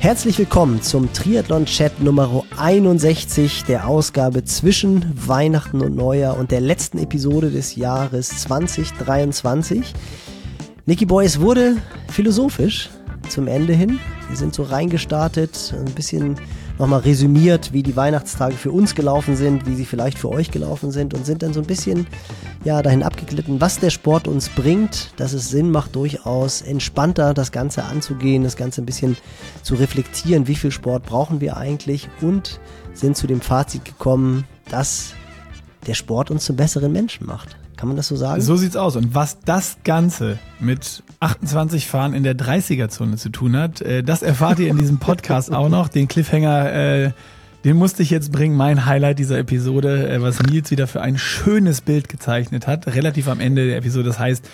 Herzlich willkommen zum Triathlon-Chat Nummer 61 der Ausgabe zwischen Weihnachten und Neujahr und der letzten Episode des Jahres 2023. Nicky Boy, es wurde philosophisch zum Ende hin. Wir sind so reingestartet, ein bisschen nochmal resümiert, wie die Weihnachtstage für uns gelaufen sind, wie sie vielleicht für euch gelaufen sind und sind dann so ein bisschen ja, dahin abgeglitten, was der Sport uns bringt, dass es Sinn macht, durchaus entspannter das Ganze anzugehen, das Ganze ein bisschen zu reflektieren, wie viel Sport brauchen wir eigentlich und sind zu dem Fazit gekommen, dass der Sport uns zum besseren Menschen macht. Kann man das so sagen? So sieht's aus. Und was das Ganze mit 28 Fahren in der 30er-Zone zu tun hat, äh, das erfahrt ihr in diesem Podcast auch noch. Den Cliffhanger, äh, den musste ich jetzt bringen. Mein Highlight dieser Episode, äh, was Nils wieder für ein schönes Bild gezeichnet hat, relativ am Ende der Episode. Das heißt,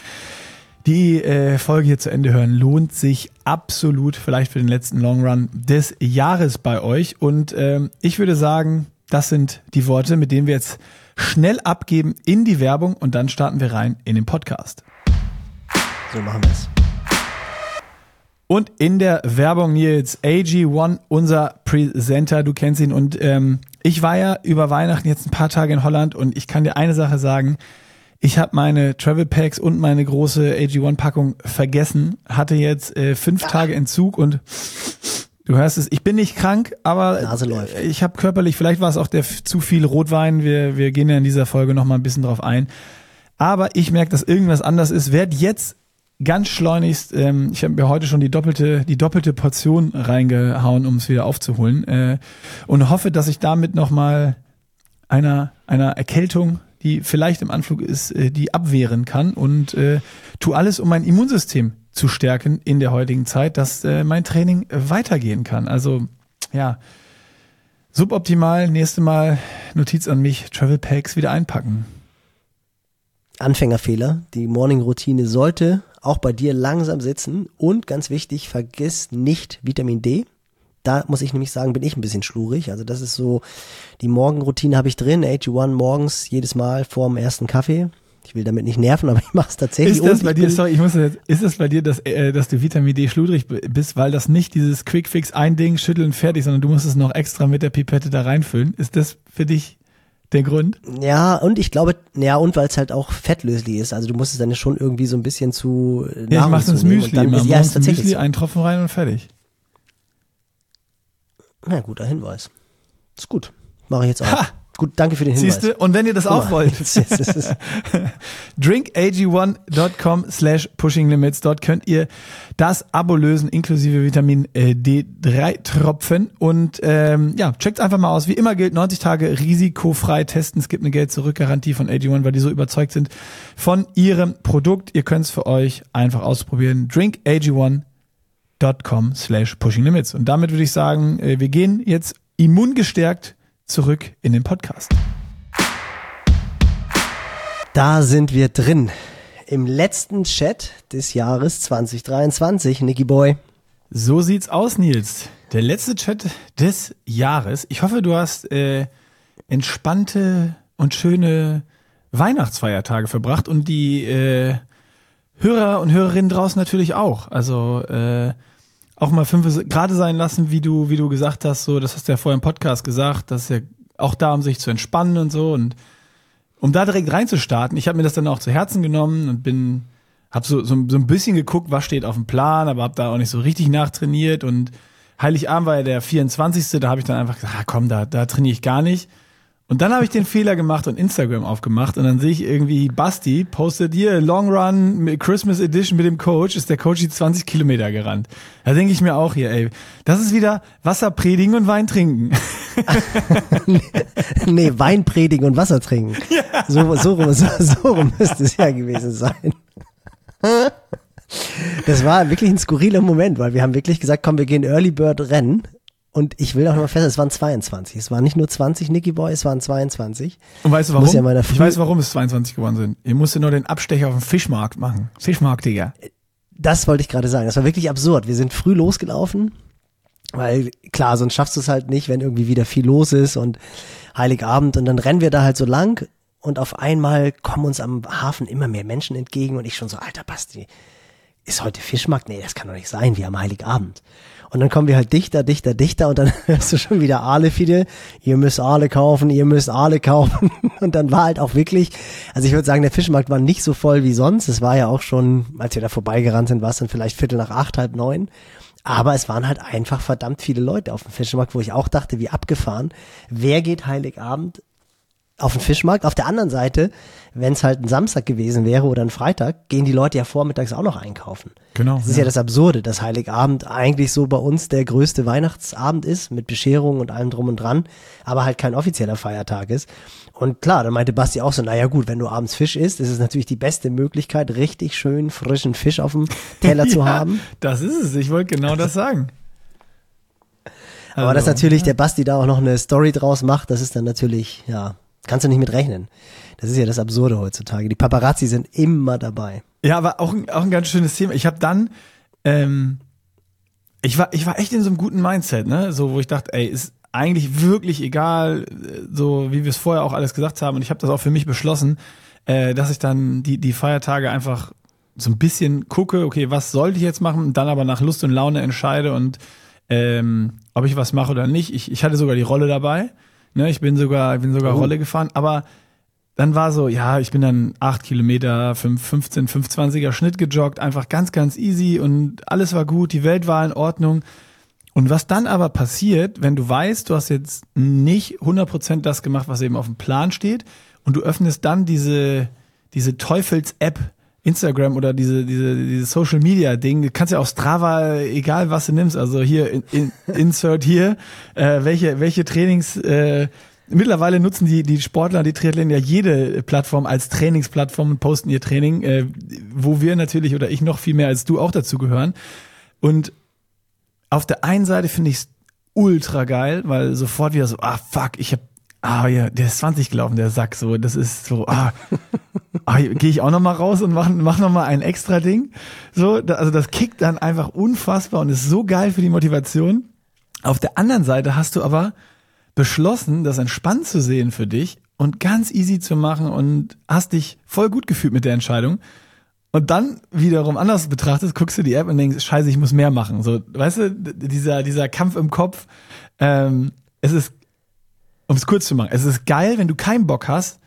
die äh, Folge hier zu Ende hören lohnt sich absolut, vielleicht für den letzten Long Run des Jahres bei euch. Und ähm, ich würde sagen, das sind die Worte, mit denen wir jetzt schnell abgeben in die Werbung und dann starten wir rein in den Podcast. So machen wir es. Und in der Werbung Nils, AG1, unser Presenter, du kennst ihn. Und ähm, ich war ja über Weihnachten jetzt ein paar Tage in Holland und ich kann dir eine Sache sagen. Ich habe meine Travel Packs und meine große AG1-Packung vergessen, hatte jetzt äh, fünf Tage Entzug und Du hörst es, ich bin nicht krank, aber Nase läuft. ich habe körperlich, vielleicht war es auch der zu viel Rotwein, wir, wir gehen ja in dieser Folge nochmal ein bisschen drauf ein. Aber ich merke, dass irgendwas anders ist, werd jetzt ganz schleunigst, ähm, ich habe mir heute schon die doppelte, die doppelte Portion reingehauen, um es wieder aufzuholen. Äh, und hoffe, dass ich damit nochmal einer, einer Erkältung, die vielleicht im Anflug ist, äh, die abwehren kann und äh, tu alles, um mein Immunsystem zu stärken in der heutigen Zeit, dass äh, mein Training weitergehen kann. Also ja, suboptimal, nächste Mal Notiz an mich, Travel Packs wieder einpacken. Anfängerfehler. Die Morning-Routine sollte auch bei dir langsam sitzen. Und ganz wichtig, vergiss nicht Vitamin D. Da muss ich nämlich sagen, bin ich ein bisschen schlurig. Also das ist so, die Morgenroutine habe ich drin, AG1 morgens jedes Mal vorm ersten Kaffee. Ich will damit nicht nerven, aber ich mache es tatsächlich. Ist das bei dir, sorry, ich muss jetzt, ist das bei dir, dass, äh, dass du Vitamin D schludrig bist, weil das nicht dieses Quick Fix ein Ding schütteln fertig, sondern du musst es noch extra mit der Pipette da reinfüllen? Ist das für dich der Grund? Ja, und ich glaube, ja, und weil es halt auch fettlöslich ist. Also du musst es dann schon irgendwie so ein bisschen zu äh, Ja, ich mach ins Müsli immer. Ist, ja, ist tatsächlich Müsli, so. einen Tropfen rein und fertig. Na, guter Hinweis. Ist gut. Mache ich jetzt auch. Ha! Gut, danke für den Hinweis. Siehste, und wenn ihr das auch wollt, drinkag1.com slash pushinglimits, dort könnt ihr das Abo lösen, inklusive Vitamin äh, D3 Tropfen und ähm, ja, checkt einfach mal aus. Wie immer gilt 90 Tage risikofrei testen. Es gibt eine Geld-Zurück-Garantie von AG1, weil die so überzeugt sind von ihrem Produkt. Ihr könnt es für euch einfach ausprobieren. drinkag1.com slash pushinglimits. Und damit würde ich sagen, äh, wir gehen jetzt immungestärkt zurück in den Podcast. Da sind wir drin. Im letzten Chat des Jahres 2023, Nicky Boy. So sieht's aus, Nils. Der letzte Chat des Jahres. Ich hoffe, du hast äh, entspannte und schöne Weihnachtsfeiertage verbracht und die äh, Hörer und Hörerinnen draußen natürlich auch. Also äh, auch mal fünf gerade sein lassen, wie du, wie du gesagt hast, so, das hast du ja vorher im Podcast gesagt, dass ja auch da, um sich zu entspannen und so und um da direkt reinzustarten. Ich habe mir das dann auch zu Herzen genommen und bin, hab so, so, so ein bisschen geguckt, was steht auf dem Plan, aber hab da auch nicht so richtig nachtrainiert und Heiligabend war ja der 24. Da habe ich dann einfach gesagt, ah, komm, da, da trainiere ich gar nicht. Und dann habe ich den Fehler gemacht und Instagram aufgemacht und dann sehe ich irgendwie, Basti postet hier Long Run Christmas Edition mit dem Coach, ist der Coach die 20 Kilometer gerannt. Da denke ich mir auch hier, ey, das ist wieder Wasser predigen und Wein trinken. nee, Wein predigen und Wasser trinken. Ja. So, so, rum, so, so rum müsste es ja gewesen sein. Das war wirklich ein skurriler Moment, weil wir haben wirklich gesagt, komm, wir gehen Early Bird rennen und ich will auch noch mal fest, es waren 22. Es waren nicht nur 20 Nicky Boy, es waren 22. Und weißt du warum? Ja ich weiß, warum es 22 geworden sind. Ihr musstet nur den Abstecher auf dem Fischmarkt machen. Fischmarkt, Digga. Das wollte ich gerade sagen. Das war wirklich absurd. Wir sind früh losgelaufen, weil klar, sonst schaffst du es halt nicht, wenn irgendwie wieder viel los ist und Heiligabend und dann rennen wir da halt so lang und auf einmal kommen uns am Hafen immer mehr Menschen entgegen und ich schon so, alter Basti, ist heute Fischmarkt? Nee, das kann doch nicht sein, wir haben Heiligabend. Und dann kommen wir halt dichter, dichter, dichter und dann hörst du schon wieder alle viele, ihr müsst alle kaufen, ihr müsst alle kaufen. Und dann war halt auch wirklich, also ich würde sagen, der Fischmarkt war nicht so voll wie sonst. Es war ja auch schon, als wir da vorbeigerannt sind, war es dann vielleicht Viertel nach acht, halb neun. Aber es waren halt einfach verdammt viele Leute auf dem Fischmarkt, wo ich auch dachte, wie abgefahren. Wer geht Heiligabend auf den Fischmarkt. Auf der anderen Seite, wenn es halt ein Samstag gewesen wäre oder ein Freitag, gehen die Leute ja vormittags auch noch einkaufen. Genau. Das ist ja. ja das Absurde, dass Heiligabend eigentlich so bei uns der größte Weihnachtsabend ist, mit Bescherung und allem drum und dran, aber halt kein offizieller Feiertag ist. Und klar, dann meinte Basti auch so, naja gut, wenn du abends Fisch isst, ist es natürlich die beste Möglichkeit, richtig schön frischen Fisch auf dem Teller ja, zu haben. Das ist es, ich wollte genau das sagen. Aber also, dass natürlich ja. der Basti da auch noch eine Story draus macht, das ist dann natürlich, ja, Kannst du nicht mit rechnen. Das ist ja das Absurde heutzutage. Die Paparazzi sind immer dabei. Ja, aber auch, auch ein ganz schönes Thema. Ich habe dann, ähm, ich war, ich war echt in so einem guten Mindset, ne? So, wo ich dachte, ey, ist eigentlich wirklich egal, so wie wir es vorher auch alles gesagt haben. Und ich habe das auch für mich beschlossen, äh, dass ich dann die, die Feiertage einfach so ein bisschen gucke, okay, was sollte ich jetzt machen, dann aber nach Lust und Laune entscheide und ähm, ob ich was mache oder nicht. Ich, ich hatte sogar die Rolle dabei. Ne, ich bin sogar, bin sogar oh. Rolle gefahren, aber dann war so, ja, ich bin dann acht Kilometer, 5, 15, 25er Schnitt gejoggt, einfach ganz, ganz easy und alles war gut, die Welt war in Ordnung. Und was dann aber passiert, wenn du weißt, du hast jetzt nicht 100% das gemacht, was eben auf dem Plan steht und du öffnest dann diese, diese Teufels-App Instagram oder diese, diese, diese Social Media Ding, du kannst ja auch Strava, egal was du nimmst, also hier in, in, Insert hier, äh, welche, welche Trainings, äh, mittlerweile nutzen die, die Sportler, die Triathleten ja jede Plattform als Trainingsplattform und posten ihr Training, äh, wo wir natürlich oder ich noch viel mehr als du auch dazu gehören. Und auf der einen Seite finde ich es ultra geil, weil sofort wieder so, ah fuck, ich habe ah ja, der ist 20 gelaufen, der Sack, so, das ist so, ah, ah gehe ich auch noch mal raus und mach, mach noch mal ein extra Ding. So, da, also das kickt dann einfach unfassbar und ist so geil für die Motivation. Auf der anderen Seite hast du aber beschlossen, das entspannt zu sehen für dich und ganz easy zu machen und hast dich voll gut gefühlt mit der Entscheidung. Und dann wiederum anders betrachtest, guckst du die App und denkst, scheiße, ich muss mehr machen. So, weißt du, dieser, dieser Kampf im Kopf, ähm, es ist um es kurz zu machen, es ist geil, wenn du keinen Bock hast,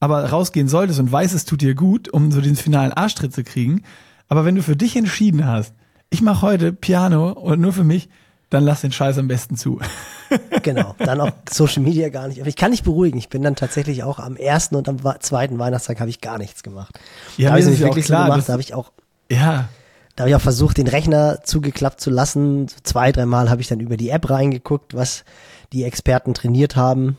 aber rausgehen solltest und weißt, es tut dir gut, um so den finalen Arschtritt zu kriegen. Aber wenn du für dich entschieden hast, ich mache heute Piano und nur für mich, dann lass den Scheiß am besten zu. genau, dann auch Social Media gar nicht. Aber ich kann nicht beruhigen. Ich bin dann tatsächlich auch am ersten und am zweiten Weihnachtstag habe ich gar nichts gemacht. Ja, da habe ich wirklich klar, so gemacht. Da habe ich auch. Ja. Da habe ich auch versucht, den Rechner zugeklappt zu lassen. Zwei, dreimal habe ich dann über die App reingeguckt, was die Experten trainiert haben.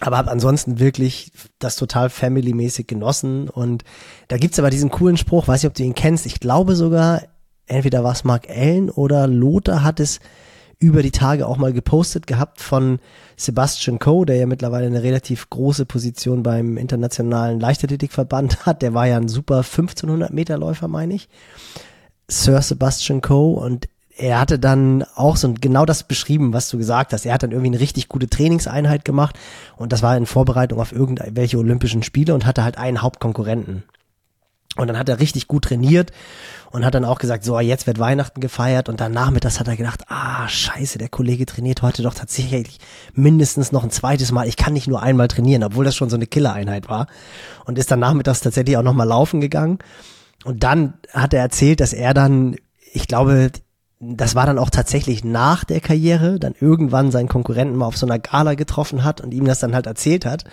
Aber habe ansonsten wirklich das total family-mäßig genossen. Und da gibt's aber diesen coolen Spruch, weiß nicht, ob du ihn kennst. Ich glaube sogar, entweder war es Mark Allen oder Lothar hat es über die Tage auch mal gepostet gehabt von Sebastian Coe, der ja mittlerweile eine relativ große Position beim internationalen Leichtathletikverband hat. Der war ja ein super 1500 Meter Läufer, meine ich. Sir Sebastian Coe und er hatte dann auch so genau das beschrieben, was du gesagt hast. Er hat dann irgendwie eine richtig gute Trainingseinheit gemacht und das war in Vorbereitung auf irgendwelche Olympischen Spiele und hatte halt einen Hauptkonkurrenten. Und dann hat er richtig gut trainiert und hat dann auch gesagt, so, jetzt wird Weihnachten gefeiert und dann nachmittags hat er gedacht, ah, scheiße, der Kollege trainiert heute doch tatsächlich mindestens noch ein zweites Mal. Ich kann nicht nur einmal trainieren, obwohl das schon so eine Killereinheit war. Und ist dann nachmittags tatsächlich auch nochmal laufen gegangen. Und dann hat er erzählt, dass er dann, ich glaube, das war dann auch tatsächlich nach der Karriere, dann irgendwann seinen Konkurrenten mal auf so einer Gala getroffen hat und ihm das dann halt erzählt hat.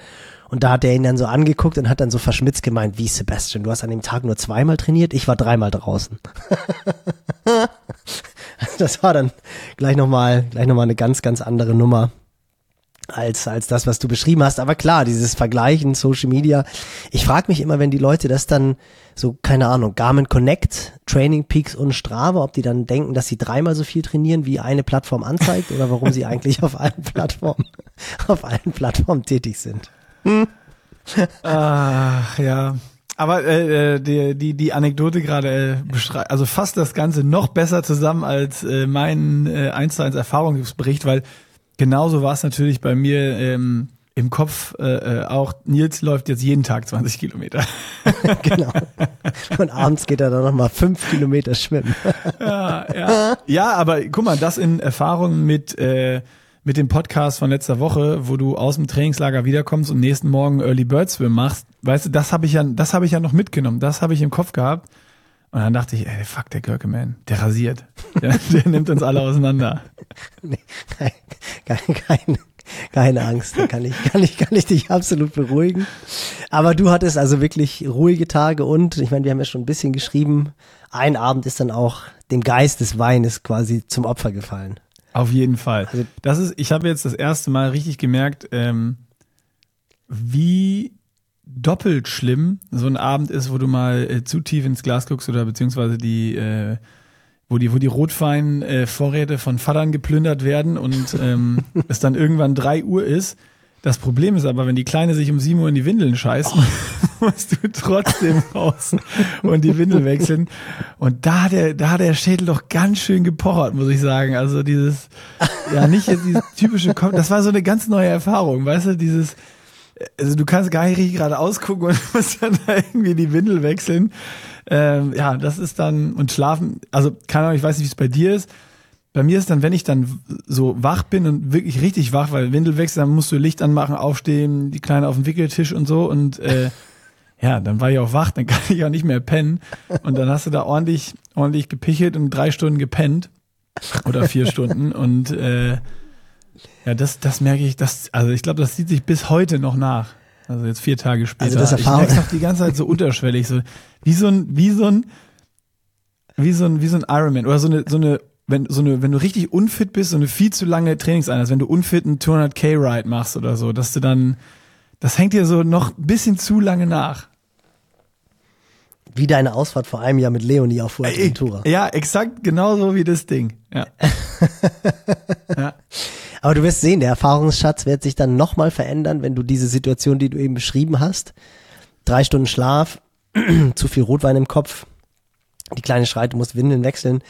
Und da hat er ihn dann so angeguckt und hat dann so verschmitzt gemeint, wie Sebastian, du hast an dem Tag nur zweimal trainiert, ich war dreimal draußen. das war dann gleich nochmal, gleich nochmal eine ganz, ganz andere Nummer als, als das, was du beschrieben hast. Aber klar, dieses Vergleichen, Social Media. Ich frage mich immer, wenn die Leute das dann so, keine Ahnung, Garmin Connect, Training Peaks und Strava, ob die dann denken, dass sie dreimal so viel trainieren, wie eine Plattform anzeigt oder warum sie eigentlich auf allen Plattformen, auf allen Plattformen tätig sind. Hm. Ach, ja. Aber äh, äh die, die, die Anekdote gerade äh, beschreibt, also fasst das Ganze noch besser zusammen als äh, mein äh, 1 zu 1 Erfahrungsbericht, weil genauso war es natürlich bei mir. Ähm, im Kopf äh, äh auch, Nils läuft jetzt jeden Tag 20 Kilometer. genau. Und abends geht er dann nochmal fünf Kilometer schwimmen. ja, ja. ja, aber guck mal, das in Erfahrung mit, äh, mit dem Podcast von letzter Woche, wo du aus dem Trainingslager wiederkommst und nächsten Morgen Early Bird Swim machst, weißt du, das habe ich ja, das habe ich ja noch mitgenommen, das habe ich im Kopf gehabt. Und dann dachte ich, ey, fuck, der Görkeman, der rasiert. Der, der nimmt uns alle auseinander. Nee, keine, keine, keine Angst, da kann ich, kann, ich, kann ich dich absolut beruhigen. Aber du hattest also wirklich ruhige Tage und, ich meine, wir haben ja schon ein bisschen geschrieben, ein Abend ist dann auch dem Geist des Weines quasi zum Opfer gefallen. Auf jeden Fall. Also, das ist, ich habe jetzt das erste Mal richtig gemerkt, ähm, wie doppelt schlimm so ein Abend ist, wo du mal äh, zu tief ins Glas guckst oder beziehungsweise die, äh, wo die, wo die Rotwein-Vorräte äh, von Vatern geplündert werden und ähm, es dann irgendwann drei Uhr ist. Das Problem ist aber, wenn die Kleine sich um sieben Uhr in die Windeln scheißt, oh. musst du trotzdem raus und die Windel wechseln. Und da hat der, da hat der Schädel doch ganz schön gepochert, muss ich sagen. Also dieses, ja, nicht dieses typische, das war so eine ganz neue Erfahrung, weißt du, dieses, also du kannst gar nicht richtig gerade ausgucken und musst dann da irgendwie die Windel wechseln. Ähm, ja, das ist dann, und schlafen, also keine Ahnung, ich weiß nicht, wie es bei dir ist. Bei mir ist dann, wenn ich dann so wach bin und wirklich richtig wach, weil Windel wechseln, dann musst du Licht anmachen, aufstehen, die Kleine auf dem Wickeltisch und so und äh, ja, dann war ich auch wach, dann kann ich auch nicht mehr pennen und dann hast du da ordentlich, ordentlich gepichelt und drei Stunden gepennt oder vier Stunden und äh, ja, das, das merke ich, das, also ich glaube, das sieht sich bis heute noch nach. Also jetzt vier Tage später. Also das Erfahrung. Ich merke noch die ganze Zeit so unterschwellig, so wie so ein, wie so ein, wie so ein, wie so ein Ironman oder so eine, so eine, wenn so eine, wenn du richtig unfit bist, so eine viel zu lange Trainingseinheit, wenn du unfit einen 200k Ride machst oder so, dass du dann, das hängt dir so noch ein bisschen zu lange nach. Wie deine Ausfahrt vor einem Jahr mit Leonie auf Fuerteventura. Ja, exakt genauso wie das Ding. Ja. ja. Aber du wirst sehen, der Erfahrungsschatz wird sich dann nochmal verändern, wenn du diese Situation, die du eben beschrieben hast, drei Stunden Schlaf, zu viel Rotwein im Kopf, die kleine schreit, du musst Windeln wechseln,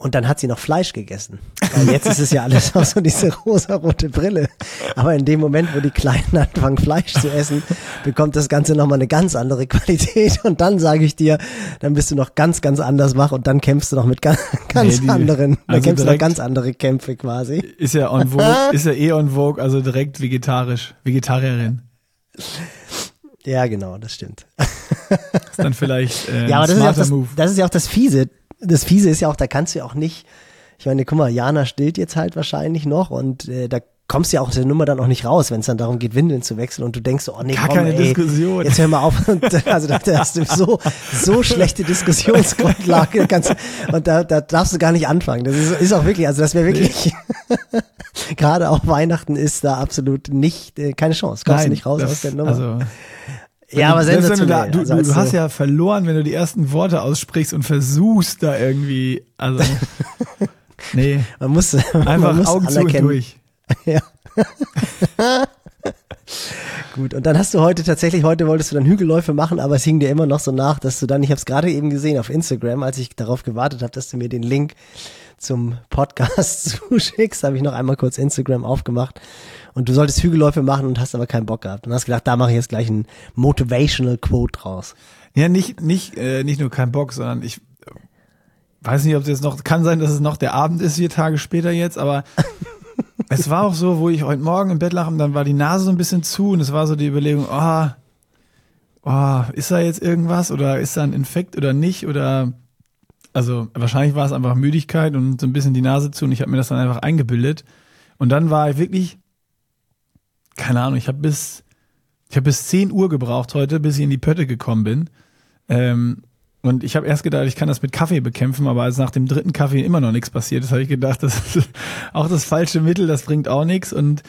und dann hat sie noch Fleisch gegessen. Weil jetzt ist es ja alles auch so diese rosa-rote Brille. Aber in dem Moment, wo die Kleinen anfangen, Fleisch zu essen, bekommt das Ganze nochmal eine ganz andere Qualität. Und dann sage ich dir, dann bist du noch ganz, ganz anders wach und dann kämpfst du noch mit ganz, ganz nee, die, anderen, dann also kämpfst du noch ganz andere Kämpfe quasi. Ist ja on vogue, ist ja eh on vogue, also direkt vegetarisch, Vegetarierin. Ja, genau, das stimmt. ist dann vielleicht äh, ja, aber das ist, ja auch das, das ist ja auch das Fiese das Fiese ist ja auch, da kannst du ja auch nicht, ich meine, guck mal, Jana stillt jetzt halt wahrscheinlich noch und äh, da kommst du ja auch aus der Nummer dann auch nicht raus, wenn es dann darum geht, Windeln zu wechseln und du denkst so, oh nee, Gar komm, keine ey, Diskussion. jetzt hör mal auf. Und, also da hast du so, so schlechte Diskussionsgrundlage kannst, und da, da darfst du gar nicht anfangen. Das ist, ist auch wirklich, also das wäre wirklich, gerade auch Weihnachten ist da absolut nicht, äh, keine Chance. Kommst Nein, du nicht raus das, aus der Nummer. Also ja, aber selbst wenn du da, du, also du hast ja verloren, wenn du die ersten Worte aussprichst und versuchst da irgendwie, also nee, man muss einfach man muss Augen zu und durch. Ja. Gut, und dann hast du heute tatsächlich, heute wolltest du dann Hügelläufe machen, aber es hing dir immer noch so nach, dass du dann, ich habe es gerade eben gesehen auf Instagram, als ich darauf gewartet habe, dass du mir den Link zum Podcast zuschickst, habe ich noch einmal kurz Instagram aufgemacht und du solltest Hügelläufe machen und hast aber keinen Bock gehabt. Und hast gedacht, da mache ich jetzt gleich ein Motivational Quote draus. Ja, nicht, nicht, äh, nicht nur keinen Bock, sondern ich weiß nicht, ob es jetzt noch, kann sein, dass es noch der Abend ist, vier Tage später jetzt, aber es war auch so, wo ich heute Morgen im Bett lag und dann war die Nase so ein bisschen zu und es war so die Überlegung, oh, oh, ist da jetzt irgendwas oder ist da ein Infekt oder nicht? Oder also wahrscheinlich war es einfach Müdigkeit und so ein bisschen die Nase zu und ich habe mir das dann einfach eingebildet. Und dann war ich wirklich keine Ahnung, ich habe bis, ich habe bis 10 Uhr gebraucht heute, bis ich in die Pötte gekommen bin. Ähm, und ich habe erst gedacht, ich kann das mit Kaffee bekämpfen, aber als nach dem dritten Kaffee immer noch nichts passiert ist, habe ich gedacht, das ist auch das falsche Mittel, das bringt auch nichts. Und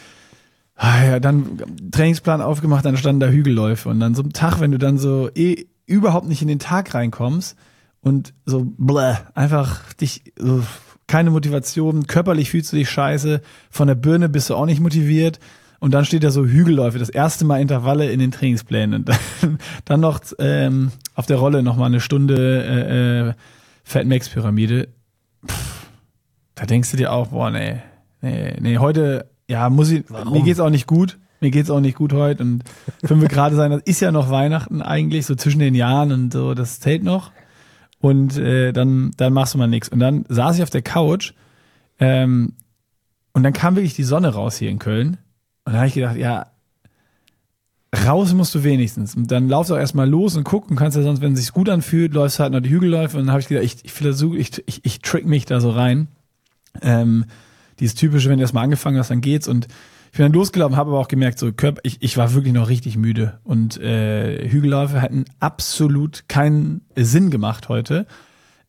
ah ja, dann Trainingsplan aufgemacht, dann standen da Hügelläufe. Und dann so ein Tag, wenn du dann so eh überhaupt nicht in den Tag reinkommst und so bläh, einfach dich so keine Motivation, körperlich fühlst du dich scheiße, von der Birne bist du auch nicht motiviert und dann steht da so Hügelläufe, das erste Mal Intervalle in den Trainingsplänen. Und dann, dann noch ähm, auf der Rolle noch mal eine Stunde äh, äh, Fat Max Pyramide. Pff, da denkst du dir auch, boah, nee, nee, nee, heute, ja, muss ich, Warum? mir geht's auch nicht gut. mir geht's auch nicht gut heute und fünf Grad sein, das ist ja noch Weihnachten eigentlich, so zwischen den Jahren und so, das zählt noch. Und äh, dann, dann machst du mal nichts. Und dann saß ich auf der Couch ähm, und dann kam wirklich die Sonne raus hier in Köln. Und da habe ich gedacht, ja, raus musst du wenigstens. Und dann laufst du auch erstmal los und gucken kannst ja sonst, wenn es sich gut anfühlt, läufst halt noch die Hügelläufe. Und dann habe ich gedacht, ich, ich versuche, ich, ich, ich trick mich da so rein. Ähm, dieses typische, wenn du erstmal angefangen hast, dann geht's. Und ich bin dann losgelaufen, habe aber auch gemerkt, so Körper, ich, ich war wirklich noch richtig müde. Und äh, Hügelläufe hatten absolut keinen Sinn gemacht heute.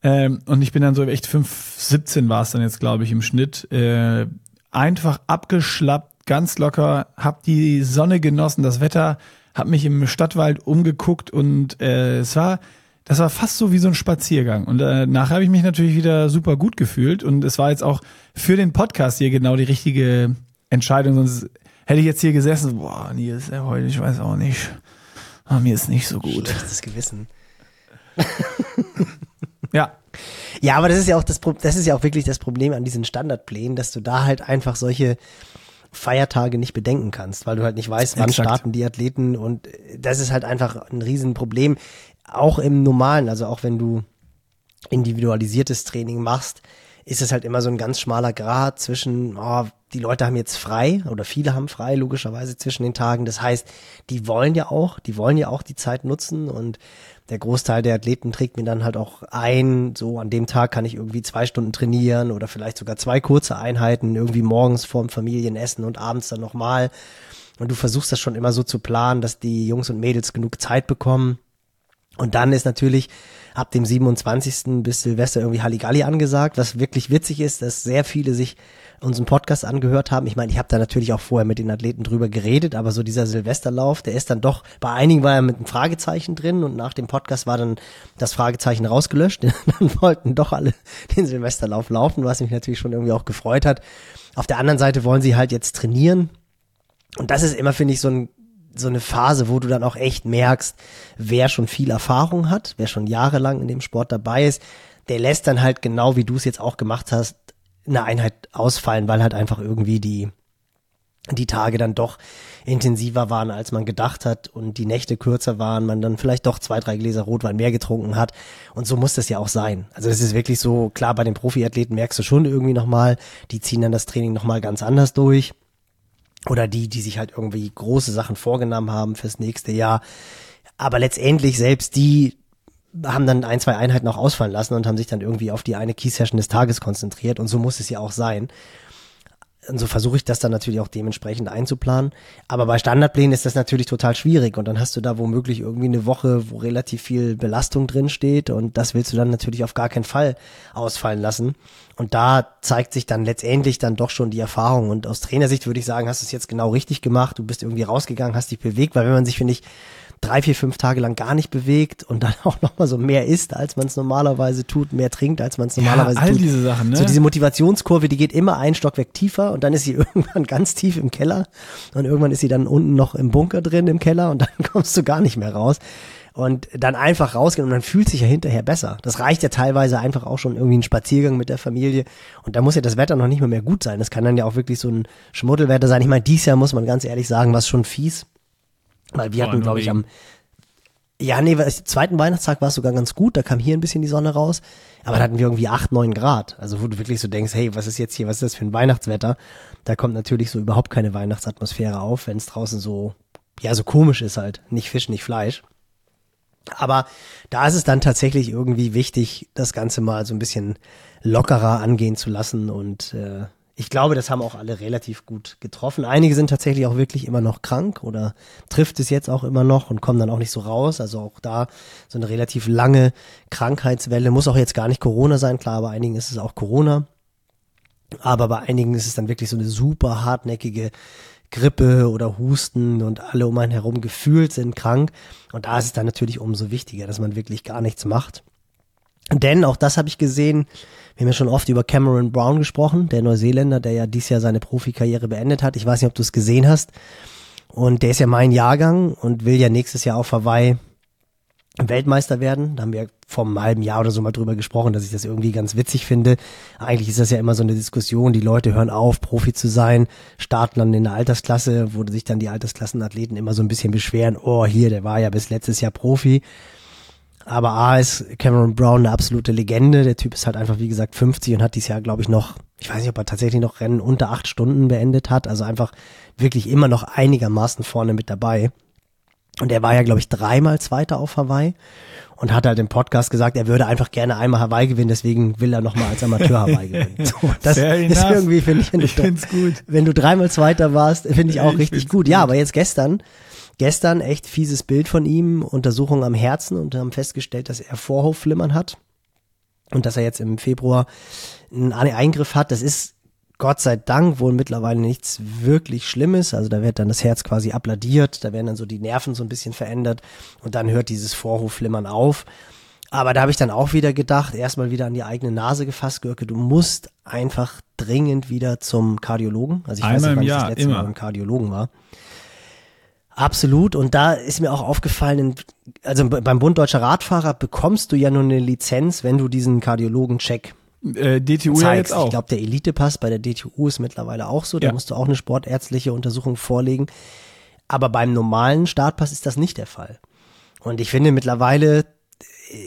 Ähm, und ich bin dann so echt 5,17 war es dann jetzt, glaube ich, im Schnitt. Äh, einfach abgeschlappt, ganz locker, hab die Sonne genossen, das Wetter, hab mich im Stadtwald umgeguckt und äh, es war, das war fast so wie so ein Spaziergang. Und äh, nachher habe ich mich natürlich wieder super gut gefühlt und es war jetzt auch für den Podcast hier genau die richtige Entscheidung, sonst hätte ich jetzt hier gesessen, boah, nee, ist er heute, ich weiß auch nicht. Ah, mir ist nicht so gut. Schlechtes Gewissen. ja. Ja, aber das ist ja auch das, das ist ja auch wirklich das Problem an diesen Standardplänen, dass du da halt einfach solche Feiertage nicht bedenken kannst, weil du halt nicht weißt, wann Exakt. starten die Athleten und das ist halt einfach ein Riesenproblem. Auch im normalen, also auch wenn du individualisiertes Training machst, ist es halt immer so ein ganz schmaler Grad zwischen, oh, die Leute haben jetzt frei oder viele haben frei, logischerweise zwischen den Tagen. Das heißt, die wollen ja auch, die wollen ja auch die Zeit nutzen und der Großteil der Athleten trägt mir dann halt auch ein, so an dem Tag kann ich irgendwie zwei Stunden trainieren oder vielleicht sogar zwei kurze Einheiten, irgendwie morgens vorm Familienessen und abends dann nochmal. Und du versuchst das schon immer so zu planen, dass die Jungs und Mädels genug Zeit bekommen. Und dann ist natürlich ab dem 27. bis Silvester irgendwie Halligalli angesagt, was wirklich witzig ist, dass sehr viele sich unseren Podcast angehört haben. Ich meine, ich habe da natürlich auch vorher mit den Athleten drüber geredet, aber so dieser Silvesterlauf, der ist dann doch, bei einigen war er mit einem Fragezeichen drin und nach dem Podcast war dann das Fragezeichen rausgelöscht. dann wollten doch alle den Silvesterlauf laufen, was mich natürlich schon irgendwie auch gefreut hat. Auf der anderen Seite wollen sie halt jetzt trainieren. Und das ist immer, finde ich, so ein so eine Phase, wo du dann auch echt merkst, wer schon viel Erfahrung hat, wer schon jahrelang in dem Sport dabei ist, der lässt dann halt genau wie du es jetzt auch gemacht hast, eine Einheit ausfallen, weil halt einfach irgendwie die, die Tage dann doch intensiver waren, als man gedacht hat und die Nächte kürzer waren, man dann vielleicht doch zwei, drei Gläser Rotwein mehr getrunken hat. Und so muss das ja auch sein. Also das ist wirklich so, klar, bei den Profiathleten merkst du schon irgendwie nochmal, die ziehen dann das Training nochmal ganz anders durch. Oder die, die sich halt irgendwie große Sachen vorgenommen haben fürs nächste Jahr. Aber letztendlich selbst die haben dann ein, zwei Einheiten auch ausfallen lassen und haben sich dann irgendwie auf die eine Key-Session des Tages konzentriert und so muss es ja auch sein. Und so versuche ich das dann natürlich auch dementsprechend einzuplanen. Aber bei Standardplänen ist das natürlich total schwierig und dann hast du da womöglich irgendwie eine Woche, wo relativ viel Belastung drin steht und das willst du dann natürlich auf gar keinen Fall ausfallen lassen. Und da zeigt sich dann letztendlich dann doch schon die Erfahrung und aus Trainersicht würde ich sagen, hast du es jetzt genau richtig gemacht. Du bist irgendwie rausgegangen, hast dich bewegt, weil wenn man sich, finde ich, drei, vier, fünf Tage lang gar nicht bewegt und dann auch nochmal so mehr isst, als man es normalerweise tut, mehr trinkt, als man es normalerweise ja, all tut. diese Sachen, ne? So diese Motivationskurve, die geht immer ein Stockwerk tiefer und dann ist sie irgendwann ganz tief im Keller und irgendwann ist sie dann unten noch im Bunker drin im Keller und dann kommst du gar nicht mehr raus. Und dann einfach rausgehen und man fühlt sich ja hinterher besser. Das reicht ja teilweise einfach auch schon irgendwie ein Spaziergang mit der Familie. Und da muss ja das Wetter noch nicht mal mehr gut sein. Das kann dann ja auch wirklich so ein Schmuddelwetter sein. Ich meine, dies Jahr muss man ganz ehrlich sagen, was schon fies. Weil wir hatten, glaube ich, am ja, nee, zweiten Weihnachtstag war es sogar ganz gut, da kam hier ein bisschen die Sonne raus, aber da hatten wir irgendwie acht, neun Grad. Also wo du wirklich so denkst, hey, was ist jetzt hier, was ist das für ein Weihnachtswetter? Da kommt natürlich so überhaupt keine Weihnachtsatmosphäre auf, wenn es draußen so, ja, so komisch ist halt. Nicht Fisch, nicht Fleisch. Aber da ist es dann tatsächlich irgendwie wichtig, das Ganze mal so ein bisschen lockerer angehen zu lassen und äh, ich glaube, das haben auch alle relativ gut getroffen. Einige sind tatsächlich auch wirklich immer noch krank oder trifft es jetzt auch immer noch und kommen dann auch nicht so raus. Also auch da so eine relativ lange Krankheitswelle. Muss auch jetzt gar nicht Corona sein, klar, bei einigen ist es auch Corona. Aber bei einigen ist es dann wirklich so eine super hartnäckige Grippe oder Husten und alle um einen herum gefühlt sind krank. Und da ist es dann natürlich umso wichtiger, dass man wirklich gar nichts macht. Denn, auch das habe ich gesehen, wir haben ja schon oft über Cameron Brown gesprochen, der Neuseeländer, der ja dieses Jahr seine Profikarriere beendet hat. Ich weiß nicht, ob du es gesehen hast. Und der ist ja mein Jahrgang und will ja nächstes Jahr auf Hawaii Weltmeister werden. Da haben wir vor einem halben Jahr oder so mal drüber gesprochen, dass ich das irgendwie ganz witzig finde. Eigentlich ist das ja immer so eine Diskussion. Die Leute hören auf, Profi zu sein, starten dann in der Altersklasse, wo sich dann die Altersklassenathleten immer so ein bisschen beschweren. Oh, hier, der war ja bis letztes Jahr Profi. Aber A ist Cameron Brown eine absolute Legende. Der Typ ist halt einfach, wie gesagt, 50 und hat dieses Jahr, glaube ich, noch, ich weiß nicht, ob er tatsächlich noch Rennen unter acht Stunden beendet hat. Also einfach wirklich immer noch einigermaßen vorne mit dabei. Und er war ja, glaube ich, dreimal Zweiter auf Hawaii und hat halt im Podcast gesagt, er würde einfach gerne einmal Hawaii gewinnen, deswegen will er nochmal als Amateur Hawaii gewinnen. So, das Fair ist enough. irgendwie, finde ich, wenn, ich du, gut. wenn du dreimal Zweiter warst, finde ich auch ich richtig gut. gut. Ja, aber jetzt gestern, gestern echt fieses Bild von ihm, Untersuchung am Herzen und haben festgestellt, dass er Vorhofflimmern hat und dass er jetzt im Februar einen Eingriff hat. Das ist Gott sei Dank wohl mittlerweile nichts wirklich Schlimmes. Also da wird dann das Herz quasi abladiert, da werden dann so die Nerven so ein bisschen verändert und dann hört dieses Vorhofflimmern auf. Aber da habe ich dann auch wieder gedacht, erstmal wieder an die eigene Nase gefasst, Görke, du musst einfach dringend wieder zum Kardiologen. Also ich Einmal weiß nicht, wann ich das letzte. Mal beim Kardiologen war. Absolut. Und da ist mir auch aufgefallen, also beim Bund Deutscher Radfahrer bekommst du ja nur eine Lizenz, wenn du diesen Kardiologen-Check äh, DTU zeigst. ja jetzt auch. Ich glaube, der Elite-Pass bei der DTU ist mittlerweile auch so. Da ja. musst du auch eine sportärztliche Untersuchung vorlegen. Aber beim normalen Startpass ist das nicht der Fall. Und ich finde, mittlerweile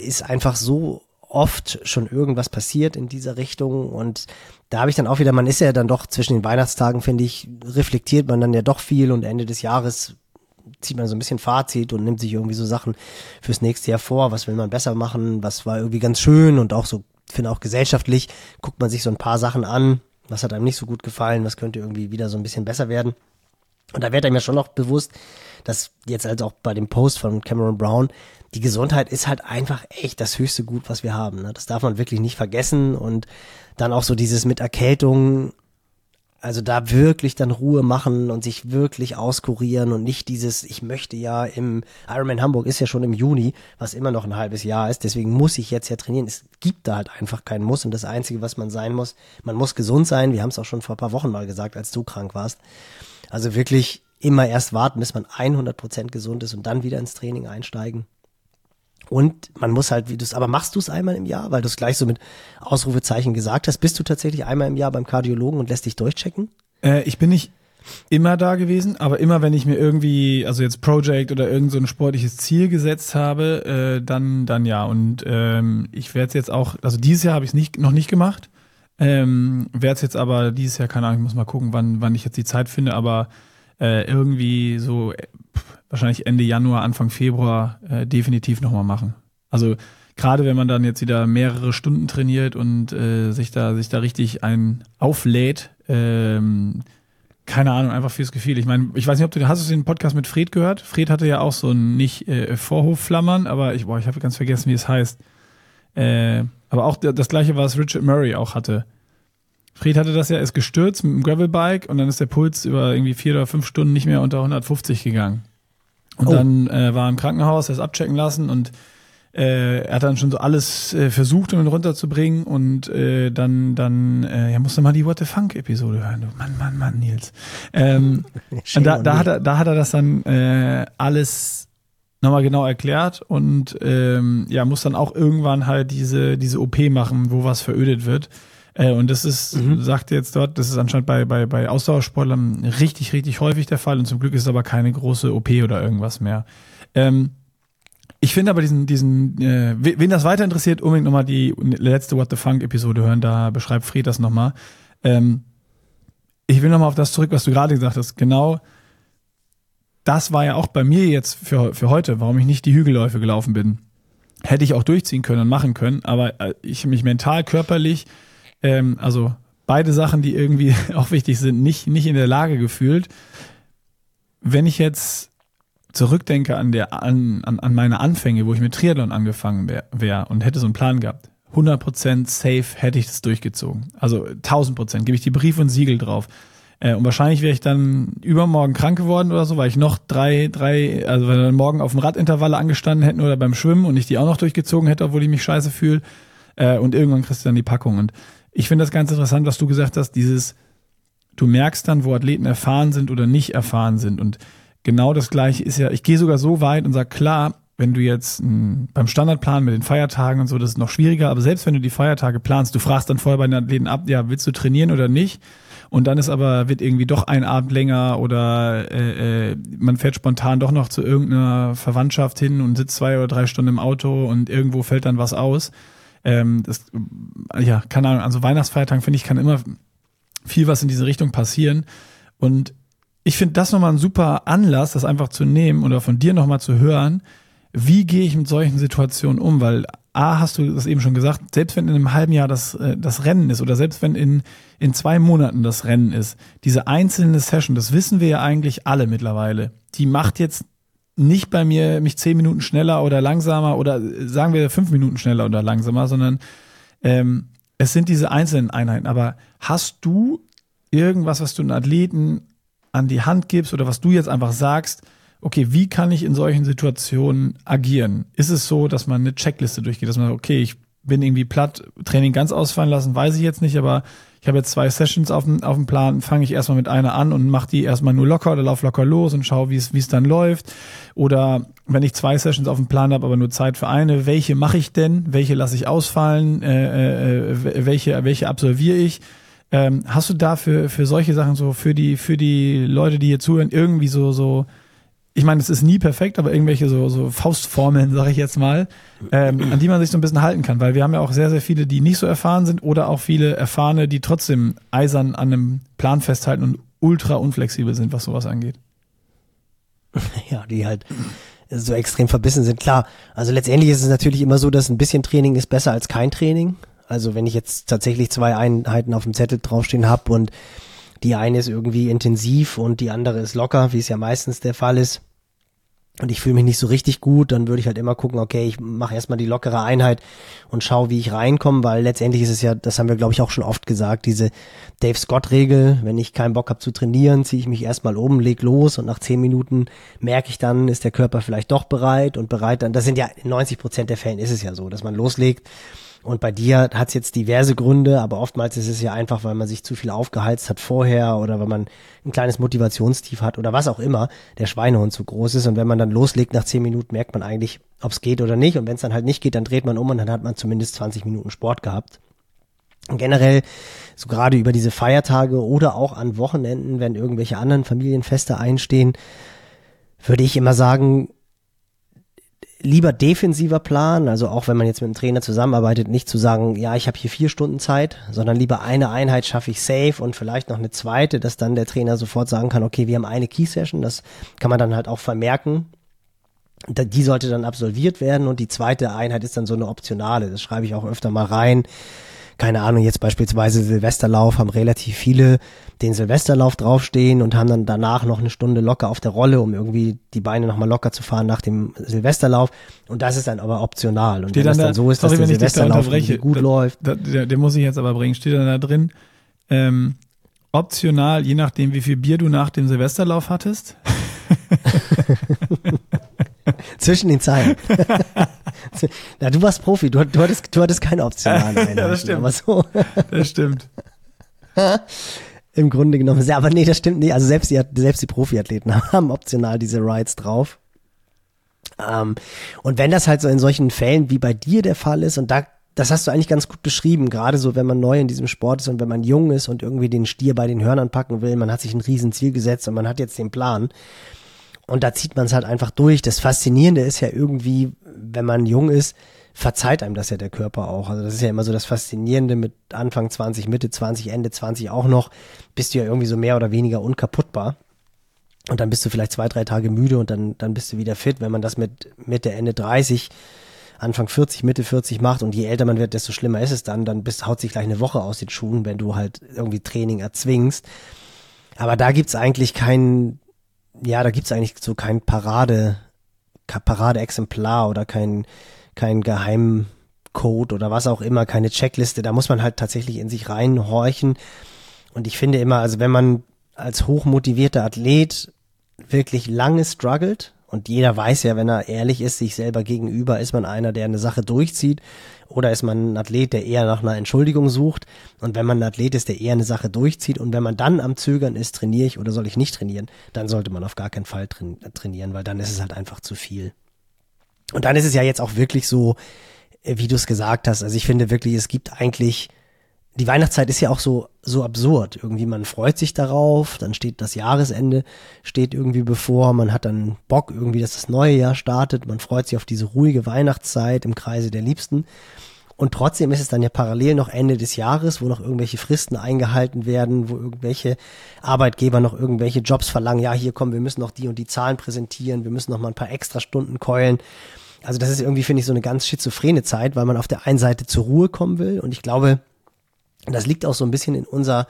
ist einfach so oft schon irgendwas passiert in dieser Richtung. Und da habe ich dann auch wieder, man ist ja dann doch zwischen den Weihnachtstagen, finde ich, reflektiert man dann ja doch viel und Ende des Jahres zieht man so ein bisschen Fazit und nimmt sich irgendwie so Sachen fürs nächste Jahr vor. Was will man besser machen? Was war irgendwie ganz schön und auch so finde auch gesellschaftlich guckt man sich so ein paar Sachen an, was hat einem nicht so gut gefallen, was könnte irgendwie wieder so ein bisschen besser werden. Und da wird einem ja schon noch bewusst, dass jetzt also auch bei dem Post von Cameron Brown, die Gesundheit ist halt einfach echt das höchste Gut, was wir haben. Ne? Das darf man wirklich nicht vergessen. Und dann auch so dieses mit Erkältung also da wirklich dann Ruhe machen und sich wirklich auskurieren und nicht dieses, ich möchte ja im Ironman Hamburg ist ja schon im Juni, was immer noch ein halbes Jahr ist, deswegen muss ich jetzt ja trainieren. Es gibt da halt einfach keinen Muss und das Einzige, was man sein muss, man muss gesund sein. Wir haben es auch schon vor ein paar Wochen mal gesagt, als du krank warst. Also wirklich immer erst warten, bis man 100 Prozent gesund ist und dann wieder ins Training einsteigen. Und man muss halt, wie du es, aber machst du es einmal im Jahr, weil du es gleich so mit Ausrufezeichen gesagt hast, bist du tatsächlich einmal im Jahr beim Kardiologen und lässt dich durchchecken? Äh, ich bin nicht immer da gewesen, aber immer wenn ich mir irgendwie, also jetzt Project oder irgend so ein sportliches Ziel gesetzt habe, äh, dann, dann ja. Und ähm, ich werde es jetzt auch, also dieses Jahr habe ich es nicht, noch nicht gemacht. Ähm, werde es jetzt aber dieses Jahr, keine Ahnung, ich muss mal gucken, wann, wann ich jetzt die Zeit finde, aber äh, irgendwie so wahrscheinlich Ende Januar, Anfang Februar äh, definitiv nochmal machen. Also gerade wenn man dann jetzt wieder mehrere Stunden trainiert und äh, sich da sich da richtig ein auflädt, ähm, keine Ahnung, einfach fürs Gefühl. Ich meine, ich weiß nicht, ob du hast du den Podcast mit Fred gehört? Fred hatte ja auch so ein nicht äh, Vorhofflammern, aber ich boah, ich habe ganz vergessen, wie es heißt. Äh, aber auch das gleiche, was Richard Murray auch hatte. Fred hatte das ja, ist gestürzt mit dem Gravelbike und dann ist der Puls über irgendwie vier oder fünf Stunden nicht mehr unter 150 gegangen. Und oh. dann äh, war er im Krankenhaus, er ist abchecken lassen und äh, er hat dann schon so alles äh, versucht, um ihn runterzubringen und äh, dann, dann, äh, ja, musste mal die What the Funk Episode hören. Du. Mann, Mann, Mann, Nils. Ähm, und da, da, hat er, da hat er das dann äh, alles nochmal genau erklärt und ähm, ja, muss dann auch irgendwann halt diese, diese OP machen, wo was verödet wird. Äh, und das ist, mhm. sagt jetzt dort, das ist anscheinend bei, bei, bei Ausdauersportlern richtig, richtig häufig der Fall und zum Glück ist es aber keine große OP oder irgendwas mehr. Ähm, ich finde aber diesen, diesen, äh, wen das weiter interessiert, unbedingt nochmal die letzte What the Funk-Episode hören, da beschreibt Fred das nochmal. Ähm, ich will nochmal auf das zurück, was du gerade gesagt hast. Genau, das war ja auch bei mir jetzt für, für heute, warum ich nicht die Hügelläufe gelaufen bin. Hätte ich auch durchziehen können und machen können, aber äh, ich mich mental, körperlich ähm, also beide Sachen, die irgendwie auch wichtig sind, nicht, nicht in der Lage gefühlt. Wenn ich jetzt zurückdenke an, der, an, an, an meine Anfänge, wo ich mit Triathlon angefangen wäre wär und hätte so einen Plan gehabt, 100% safe hätte ich das durchgezogen. Also 1000%, gebe ich die Brief und Siegel drauf. Äh, und wahrscheinlich wäre ich dann übermorgen krank geworden oder so, weil ich noch drei, drei, also wenn dann morgen auf dem Radintervalle angestanden hätten oder beim Schwimmen und ich die auch noch durchgezogen hätte, obwohl ich mich scheiße fühle. Äh, und irgendwann kriegst du dann die Packung. Und ich finde das ganz interessant, was du gesagt hast, dieses, du merkst dann, wo Athleten erfahren sind oder nicht erfahren sind. Und genau das gleiche ist ja, ich gehe sogar so weit und sage, klar, wenn du jetzt m, beim Standardplan mit den Feiertagen und so, das ist noch schwieriger, aber selbst wenn du die Feiertage planst, du fragst dann vorher bei den Athleten ab, ja, willst du trainieren oder nicht? Und dann ist aber, wird irgendwie doch ein Abend länger oder äh, äh, man fährt spontan doch noch zu irgendeiner Verwandtschaft hin und sitzt zwei oder drei Stunden im Auto und irgendwo fällt dann was aus. Ähm, das, ja, keine Ahnung, also Weihnachtsfeiertagen finde ich, kann immer viel was in diese Richtung passieren. Und ich finde das nochmal ein super Anlass, das einfach zu nehmen oder von dir nochmal zu hören, wie gehe ich mit solchen Situationen um? Weil A, hast du das eben schon gesagt, selbst wenn in einem halben Jahr das, äh, das Rennen ist oder selbst wenn in, in zwei Monaten das Rennen ist, diese einzelne Session, das wissen wir ja eigentlich alle mittlerweile, die macht jetzt nicht bei mir mich zehn Minuten schneller oder langsamer oder sagen wir fünf Minuten schneller oder langsamer, sondern ähm, es sind diese einzelnen Einheiten. Aber hast du irgendwas, was du einen Athleten an die Hand gibst oder was du jetzt einfach sagst, okay, wie kann ich in solchen Situationen agieren? Ist es so, dass man eine Checkliste durchgeht, dass man sagt, okay, ich bin irgendwie platt, Training ganz ausfallen lassen, weiß ich jetzt nicht, aber ich habe jetzt zwei Sessions auf dem, auf dem Plan, fange ich erstmal mit einer an und mache die erstmal nur locker oder lauf locker los und schaue, wie es wie es dann läuft. Oder wenn ich zwei Sessions auf dem Plan habe, aber nur Zeit für eine, welche mache ich denn? Welche lasse ich ausfallen? Äh, äh, welche, welche absolviere ich? Ähm, hast du da für, für solche Sachen so, für die, für die Leute, die hier zuhören, irgendwie so, so ich meine, es ist nie perfekt, aber irgendwelche so, so Faustformeln, sage ich jetzt mal, ähm, an die man sich so ein bisschen halten kann, weil wir haben ja auch sehr, sehr viele, die nicht so erfahren sind oder auch viele Erfahrene, die trotzdem eisern an einem Plan festhalten und ultra unflexibel sind, was sowas angeht. Ja, die halt so extrem verbissen sind. Klar, also letztendlich ist es natürlich immer so, dass ein bisschen Training ist besser als kein Training. Also wenn ich jetzt tatsächlich zwei Einheiten auf dem Zettel draufstehen habe und die eine ist irgendwie intensiv und die andere ist locker, wie es ja meistens der Fall ist. Und ich fühle mich nicht so richtig gut, dann würde ich halt immer gucken, okay, ich mache erstmal die lockere Einheit und schaue, wie ich reinkomme, weil letztendlich ist es ja, das haben wir, glaube ich, auch schon oft gesagt, diese Dave Scott-Regel, wenn ich keinen Bock habe zu trainieren, ziehe ich mich erstmal um, leg los und nach zehn Minuten merke ich dann, ist der Körper vielleicht doch bereit und bereit dann, das sind ja in 90 Prozent der Fällen ist es ja so, dass man loslegt und bei dir hat es jetzt diverse Gründe, aber oftmals ist es ja einfach, weil man sich zu viel aufgeheizt hat vorher oder weil man ein kleines Motivationstief hat oder was auch immer, der Schweinehund zu groß ist. Und wenn man dann loslegt nach zehn Minuten, merkt man eigentlich, ob es geht oder nicht. Und wenn es dann halt nicht geht, dann dreht man um und dann hat man zumindest 20 Minuten Sport gehabt. Und generell, so gerade über diese Feiertage oder auch an Wochenenden, wenn irgendwelche anderen Familienfeste einstehen, würde ich immer sagen, lieber defensiver Plan, also auch wenn man jetzt mit dem Trainer zusammenarbeitet, nicht zu sagen, ja, ich habe hier vier Stunden Zeit, sondern lieber eine Einheit schaffe ich safe und vielleicht noch eine zweite, dass dann der Trainer sofort sagen kann, okay, wir haben eine Key-Session, das kann man dann halt auch vermerken. Die sollte dann absolviert werden und die zweite Einheit ist dann so eine optionale, das schreibe ich auch öfter mal rein keine Ahnung, jetzt beispielsweise Silvesterlauf, haben relativ viele den Silvesterlauf draufstehen und haben dann danach noch eine Stunde locker auf der Rolle, um irgendwie die Beine nochmal locker zu fahren nach dem Silvesterlauf. Und das ist dann aber optional. Und Steht wenn das dann, dann so ist, sorry, dass der da Silvesterlauf unterbreche, gut da, läuft. Da, der, der muss ich jetzt aber bringen. Steht dann da drin, ähm, optional, je nachdem, wie viel Bier du nach dem Silvesterlauf hattest. Zwischen den Zeilen. Na, du warst Profi, du, du, hattest, du hattest keine optionalen Einheiten. ja, das stimmt. Aber so. Das stimmt. Im Grunde genommen. Ja, aber nee, das stimmt nicht. Also selbst die, selbst die Profiathleten haben optional diese Rides drauf. Ähm, und wenn das halt so in solchen Fällen wie bei dir der Fall ist, und da, das hast du eigentlich ganz gut beschrieben, gerade so, wenn man neu in diesem Sport ist und wenn man jung ist und irgendwie den Stier bei den Hörnern packen will, man hat sich ein Riesenziel gesetzt und man hat jetzt den Plan. Und da zieht man es halt einfach durch. Das Faszinierende ist ja irgendwie, wenn man jung ist, verzeiht einem das ja der Körper auch. Also das ist ja immer so das Faszinierende mit Anfang 20, Mitte 20, Ende 20 auch noch, bist du ja irgendwie so mehr oder weniger unkaputtbar. Und dann bist du vielleicht zwei, drei Tage müde und dann, dann bist du wieder fit. Wenn man das mit Mitte, Ende 30, Anfang 40, Mitte 40 macht und je älter man wird, desto schlimmer ist es dann. Dann bist, haut sich gleich eine Woche aus den Schuhen, wenn du halt irgendwie Training erzwingst. Aber da gibt's eigentlich keinen, ja, da gibt's eigentlich so kein Parade, Paradeexemplar oder kein, kein Geheimcode oder was auch immer, keine Checkliste. Da muss man halt tatsächlich in sich reinhorchen. Und ich finde immer, also wenn man als hochmotivierter Athlet wirklich lange struggelt, und jeder weiß ja, wenn er ehrlich ist, sich selber gegenüber, ist man einer, der eine Sache durchzieht oder ist man ein Athlet, der eher nach einer Entschuldigung sucht. Und wenn man ein Athlet ist, der eher eine Sache durchzieht und wenn man dann am Zögern ist, trainiere ich oder soll ich nicht trainieren, dann sollte man auf gar keinen Fall trainieren, weil dann ist es halt einfach zu viel. Und dann ist es ja jetzt auch wirklich so, äh, wie du es gesagt hast. Also ich finde wirklich, es gibt eigentlich, die Weihnachtszeit ist ja auch so, so absurd. Irgendwie, man freut sich darauf, dann steht das Jahresende, steht irgendwie bevor, man hat dann Bock irgendwie, dass das neue Jahr startet, man freut sich auf diese ruhige Weihnachtszeit im Kreise der Liebsten. Und trotzdem ist es dann ja parallel noch Ende des Jahres, wo noch irgendwelche Fristen eingehalten werden, wo irgendwelche Arbeitgeber noch irgendwelche Jobs verlangen. Ja, hier kommen, wir müssen noch die und die Zahlen präsentieren, wir müssen noch mal ein paar extra Stunden keulen. Also das ist irgendwie, finde ich, so eine ganz schizophrene Zeit, weil man auf der einen Seite zur Ruhe kommen will. Und ich glaube, das liegt auch so ein bisschen in unserer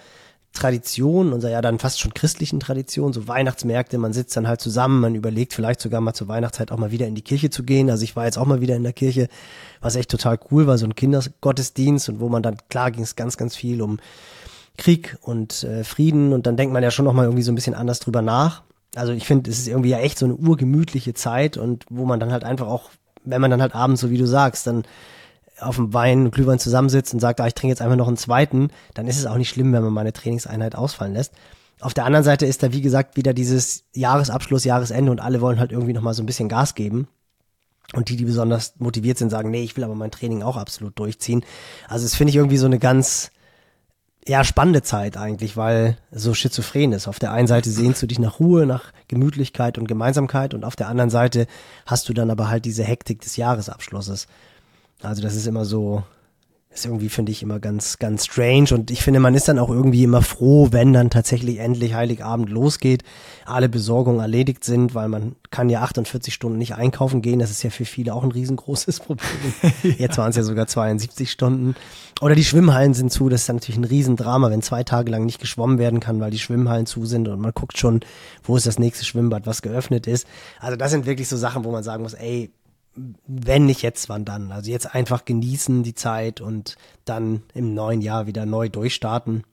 Tradition, unserer ja dann fast schon christlichen Tradition, so Weihnachtsmärkte, man sitzt dann halt zusammen, man überlegt vielleicht sogar mal zur Weihnachtszeit auch mal wieder in die Kirche zu gehen. Also ich war jetzt auch mal wieder in der Kirche, was echt total cool war, so ein Kindergottesdienst und wo man dann, klar ging es ganz, ganz viel um Krieg und äh, Frieden und dann denkt man ja schon nochmal irgendwie so ein bisschen anders drüber nach. Also ich finde, es ist irgendwie ja echt so eine urgemütliche Zeit und wo man dann halt einfach auch, wenn man dann halt abends, so wie du sagst, dann auf dem Wein, Glühwein zusammensitzt und sagt, ah, ich trinke jetzt einfach noch einen zweiten, dann ist es auch nicht schlimm, wenn man meine Trainingseinheit ausfallen lässt. Auf der anderen Seite ist da, wie gesagt, wieder dieses Jahresabschluss, Jahresende und alle wollen halt irgendwie nochmal so ein bisschen Gas geben. Und die, die besonders motiviert sind, sagen, nee, ich will aber mein Training auch absolut durchziehen. Also das finde ich irgendwie so eine ganz, ja, spannende Zeit eigentlich, weil so schizophren ist. Auf der einen Seite sehnst du dich nach Ruhe, nach Gemütlichkeit und Gemeinsamkeit und auf der anderen Seite hast du dann aber halt diese Hektik des Jahresabschlusses. Also das ist immer so, ist irgendwie, finde ich, immer ganz, ganz strange. Und ich finde, man ist dann auch irgendwie immer froh, wenn dann tatsächlich endlich Heiligabend losgeht, alle Besorgungen erledigt sind, weil man kann ja 48 Stunden nicht einkaufen gehen. Das ist ja für viele auch ein riesengroßes Problem. Jetzt waren es ja sogar 72 Stunden. Oder die Schwimmhallen sind zu. Das ist dann natürlich ein Riesendrama, wenn zwei Tage lang nicht geschwommen werden kann, weil die Schwimmhallen zu sind und man guckt schon, wo ist das nächste Schwimmbad, was geöffnet ist. Also das sind wirklich so Sachen, wo man sagen muss, ey, wenn nicht jetzt, wann dann? Also jetzt einfach genießen die Zeit und dann im neuen Jahr wieder neu durchstarten.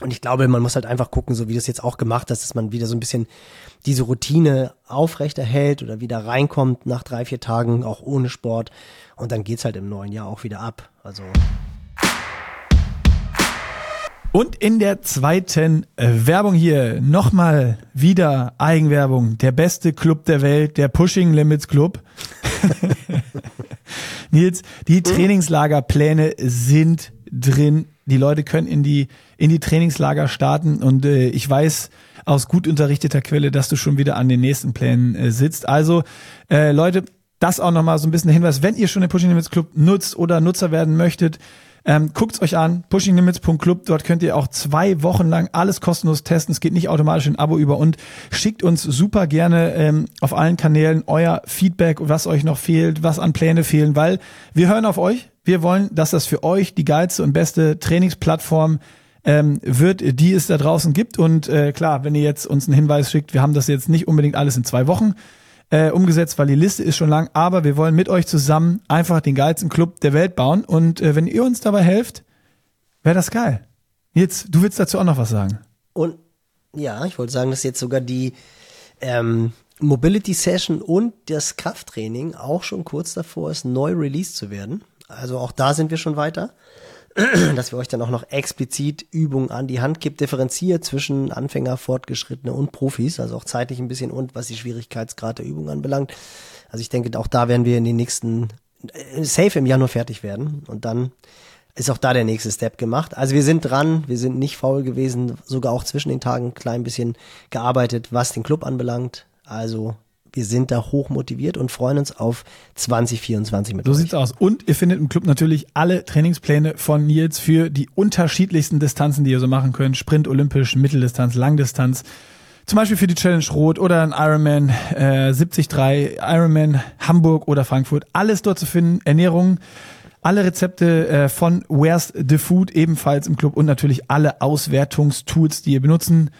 Und ich glaube, man muss halt einfach gucken, so wie das jetzt auch gemacht hast, dass man wieder so ein bisschen diese Routine aufrechterhält oder wieder reinkommt nach drei, vier Tagen, auch ohne Sport. Und dann geht's halt im neuen Jahr auch wieder ab. Also. Und in der zweiten äh, Werbung hier nochmal wieder Eigenwerbung. Der beste Club der Welt, der Pushing Limits Club. Nils, die Trainingslagerpläne sind drin. Die Leute können in die, in die Trainingslager starten und äh, ich weiß aus gut unterrichteter Quelle, dass du schon wieder an den nächsten Plänen äh, sitzt. Also, äh, Leute, das auch nochmal so ein bisschen Hinweis, wenn ihr schon den Pushing Limits Club nutzt oder Nutzer werden möchtet, ähm, guckt's euch an, pushinglimits.club. Dort könnt ihr auch zwei Wochen lang alles kostenlos testen. Es geht nicht automatisch in Abo über und schickt uns super gerne ähm, auf allen Kanälen euer Feedback, was euch noch fehlt, was an Pläne fehlen, weil wir hören auf euch. Wir wollen, dass das für euch die geilste und beste Trainingsplattform ähm, wird, die es da draußen gibt. Und äh, klar, wenn ihr jetzt uns einen Hinweis schickt, wir haben das jetzt nicht unbedingt alles in zwei Wochen äh, umgesetzt, weil die Liste ist schon lang. Aber wir wollen mit euch zusammen einfach den geilsten Club der Welt bauen. Und äh, wenn ihr uns dabei helft, wäre das geil. Jetzt, du willst dazu auch noch was sagen. Und ja, ich wollte sagen, dass jetzt sogar die ähm, Mobility Session und das Krafttraining auch schon kurz davor ist, neu released zu werden. Also auch da sind wir schon weiter. dass wir euch dann auch noch explizit Übungen an die Hand gibt, differenziert zwischen Anfänger, Fortgeschrittene und Profis, also auch zeitlich ein bisschen und was die Schwierigkeitsgrad der Übung anbelangt. Also ich denke, auch da werden wir in den nächsten, äh, safe im Januar fertig werden und dann ist auch da der nächste Step gemacht. Also wir sind dran, wir sind nicht faul gewesen, sogar auch zwischen den Tagen ein klein bisschen gearbeitet, was den Club anbelangt. Also wir sind da hoch motiviert und freuen uns auf 2024 mit So euch. sieht's aus. Und ihr findet im Club natürlich alle Trainingspläne von Nils für die unterschiedlichsten Distanzen, die ihr so machen könnt. Sprint, Olympisch, Mitteldistanz, Langdistanz. Zum Beispiel für die Challenge Rot oder ein Ironman äh, 73, Ironman Hamburg oder Frankfurt. Alles dort zu finden. Ernährung, alle Rezepte äh, von Where's the Food ebenfalls im Club und natürlich alle Auswertungstools, die ihr benutzen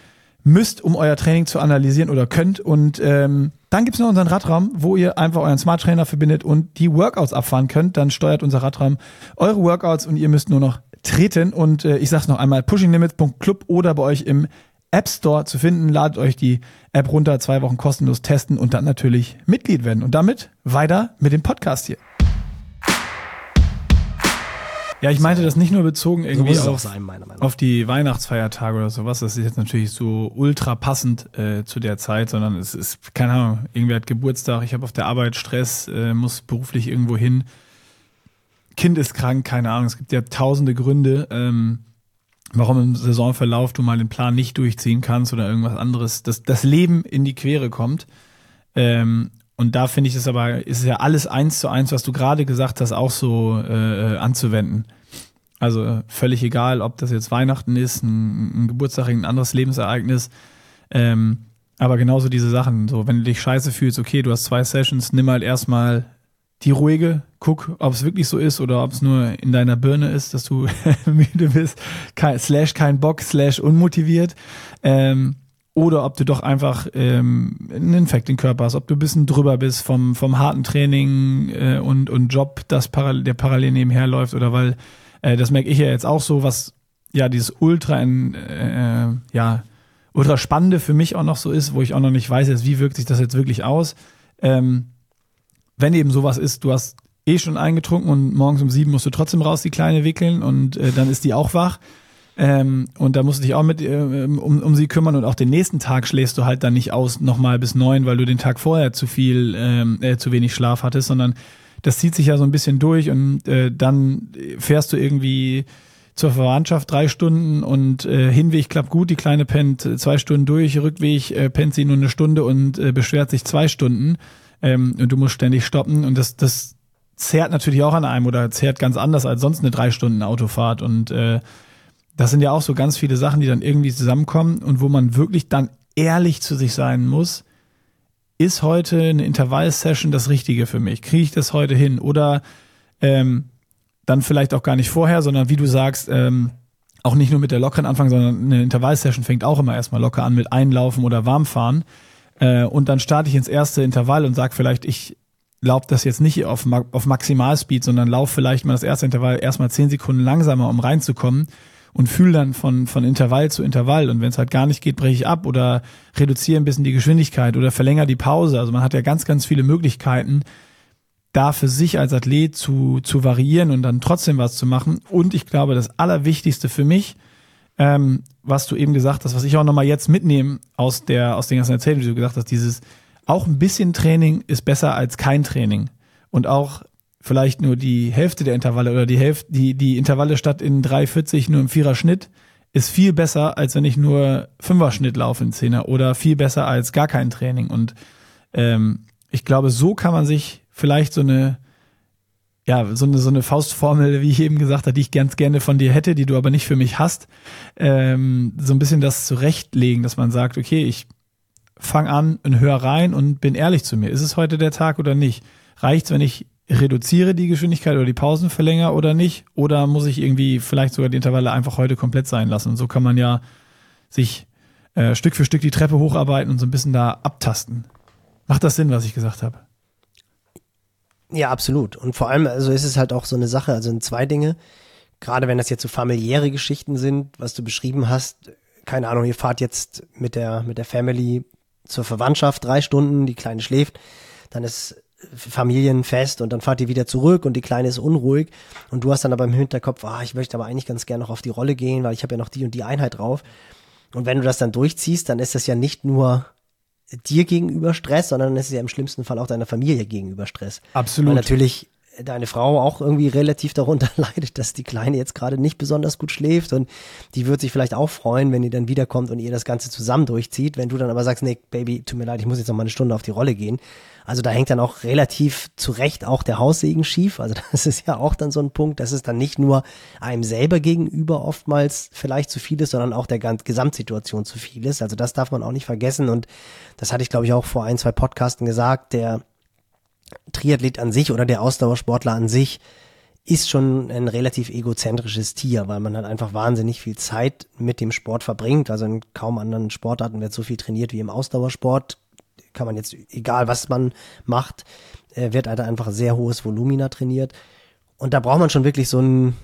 müsst, um euer Training zu analysieren oder könnt. Und ähm, dann gibt's noch unseren Radraum, wo ihr einfach euren Smart Trainer verbindet und die Workouts abfahren könnt. Dann steuert unser Radraum eure Workouts und ihr müsst nur noch treten. Und äh, ich sag's noch einmal, pushinglimits.club oder bei euch im App Store zu finden. Ladet euch die App runter, zwei Wochen kostenlos testen und dann natürlich Mitglied werden. Und damit weiter mit dem Podcast hier. Ja, ich meinte das nicht nur bezogen irgendwie auch auf, sein, auf die Weihnachtsfeiertage oder sowas. Das ist jetzt natürlich so ultra passend äh, zu der Zeit, sondern es ist, keine Ahnung, irgendwer hat Geburtstag, ich habe auf der Arbeit Stress, äh, muss beruflich irgendwo hin. Kind ist krank, keine Ahnung. Es gibt ja tausende Gründe, ähm, warum im Saisonverlauf du mal den Plan nicht durchziehen kannst oder irgendwas anderes, dass das Leben in die Quere kommt. Ähm, und da finde ich es aber, ist ja alles eins zu eins, was du gerade gesagt hast, auch so äh, anzuwenden. Also völlig egal, ob das jetzt Weihnachten ist, ein, ein Geburtstag, ein anderes Lebensereignis. Ähm, aber genauso diese Sachen. So, wenn du dich scheiße fühlst, okay, du hast zwei Sessions, nimm halt erstmal die ruhige, guck, ob es wirklich so ist oder ob es nur in deiner Birne ist, dass du müde bist, kein, slash kein Bock, slash unmotiviert. Ähm, oder ob du doch einfach ähm, einen Infekt im Körper hast, ob du ein bisschen drüber bist vom, vom harten Training äh, und, und Job, das parallel, der parallel nebenher läuft oder weil, äh, das merke ich ja jetzt auch so, was ja dieses Ultra, äh, ja, ultra spannende für mich auch noch so ist, wo ich auch noch nicht weiß, jetzt, wie wirkt sich das jetzt wirklich aus. Ähm, wenn eben sowas ist, du hast eh schon eingetrunken und morgens um sieben musst du trotzdem raus die Kleine wickeln und äh, dann ist die auch wach ähm, und da musst du dich auch mit äh, um, um sie kümmern. Und auch den nächsten Tag schläfst du halt dann nicht aus nochmal bis neun, weil du den Tag vorher zu viel, ähm, äh, zu wenig Schlaf hattest, sondern das zieht sich ja so ein bisschen durch und äh, dann fährst du irgendwie zur Verwandtschaft drei Stunden und äh, Hinweg klappt gut, die Kleine pennt zwei Stunden durch, Rückweg äh, pennt sie nur eine Stunde und äh, beschwert sich zwei Stunden. Ähm, und du musst ständig stoppen. Und das, das zehrt natürlich auch an einem oder zehrt ganz anders als sonst eine drei Stunden Autofahrt. Und äh, das sind ja auch so ganz viele Sachen, die dann irgendwie zusammenkommen und wo man wirklich dann ehrlich zu sich sein muss, ist heute eine Intervall-Session das Richtige für mich? Kriege ich das heute hin? Oder ähm, dann vielleicht auch gar nicht vorher, sondern wie du sagst, ähm, auch nicht nur mit der lockeren Anfang, sondern eine Intervall-Session fängt auch immer erstmal locker an mit Einlaufen oder Warmfahren. Äh, und dann starte ich ins erste Intervall und sage vielleicht, ich lauf das jetzt nicht auf, auf Maximalspeed, sondern lauf vielleicht mal das erste Intervall erstmal zehn Sekunden langsamer, um reinzukommen und fühle dann von, von Intervall zu Intervall. Und wenn es halt gar nicht geht, breche ich ab oder reduziere ein bisschen die Geschwindigkeit oder verlängere die Pause. Also man hat ja ganz, ganz viele Möglichkeiten, da für sich als Athlet zu, zu variieren und dann trotzdem was zu machen. Und ich glaube, das Allerwichtigste für mich, ähm, was du eben gesagt hast, was ich auch nochmal jetzt mitnehme aus der, aus den ganzen Erzählungen, die du gesagt hast, dieses auch ein bisschen Training ist besser als kein Training. Und auch vielleicht nur die Hälfte der Intervalle oder die Hälfte, die, die Intervalle statt in 3,40 nur im Vierer Schnitt ist viel besser, als wenn ich nur Fünfer Schnitt laufe in Zehner oder viel besser als gar kein Training. Und ähm, ich glaube, so kann man sich vielleicht so eine, ja, so eine, so eine Faustformel, wie ich eben gesagt habe, die ich ganz gerne von dir hätte, die du aber nicht für mich hast, ähm, so ein bisschen das zurechtlegen, dass man sagt, okay, ich fang an und hör rein und bin ehrlich zu mir. Ist es heute der Tag oder nicht? Reicht's, wenn ich reduziere die Geschwindigkeit oder die Pausen verlängere oder nicht? Oder muss ich irgendwie vielleicht sogar die Intervalle einfach heute komplett sein lassen? Und so kann man ja sich äh, Stück für Stück die Treppe hocharbeiten und so ein bisschen da abtasten. Macht das Sinn, was ich gesagt habe? Ja, absolut. Und vor allem, also ist es halt auch so eine Sache, also in zwei Dinge. Gerade wenn das jetzt so familiäre Geschichten sind, was du beschrieben hast, keine Ahnung, ihr fahrt jetzt mit der, mit der Family zur Verwandtschaft drei Stunden, die Kleine schläft, dann ist Familienfest und dann fahrt ihr wieder zurück und die Kleine ist unruhig und du hast dann aber im Hinterkopf, ah, ich möchte aber eigentlich ganz gerne noch auf die Rolle gehen, weil ich habe ja noch die und die Einheit drauf. Und wenn du das dann durchziehst, dann ist das ja nicht nur dir gegenüber Stress, sondern es ist ja im schlimmsten Fall auch deiner Familie gegenüber Stress. Absolut. Weil natürlich deine Frau auch irgendwie relativ darunter leidet, dass die Kleine jetzt gerade nicht besonders gut schläft und die wird sich vielleicht auch freuen, wenn die dann wiederkommt und ihr das Ganze zusammen durchzieht. Wenn du dann aber sagst, nee, Baby, tut mir leid, ich muss jetzt noch mal eine Stunde auf die Rolle gehen, also da hängt dann auch relativ zu Recht auch der Haussegen schief. Also das ist ja auch dann so ein Punkt, dass es dann nicht nur einem selber gegenüber oftmals vielleicht zu viel ist, sondern auch der Gesamtsituation zu viel ist. Also das darf man auch nicht vergessen. Und das hatte ich, glaube ich, auch vor ein, zwei Podcasten gesagt. Der Triathlet an sich oder der Ausdauersportler an sich ist schon ein relativ egozentrisches Tier, weil man halt einfach wahnsinnig viel Zeit mit dem Sport verbringt. Also in kaum anderen Sportarten wird so viel trainiert wie im Ausdauersport kann man jetzt, egal was man macht, äh, wird halt einfach sehr hohes Volumina trainiert. Und da braucht man schon wirklich so einen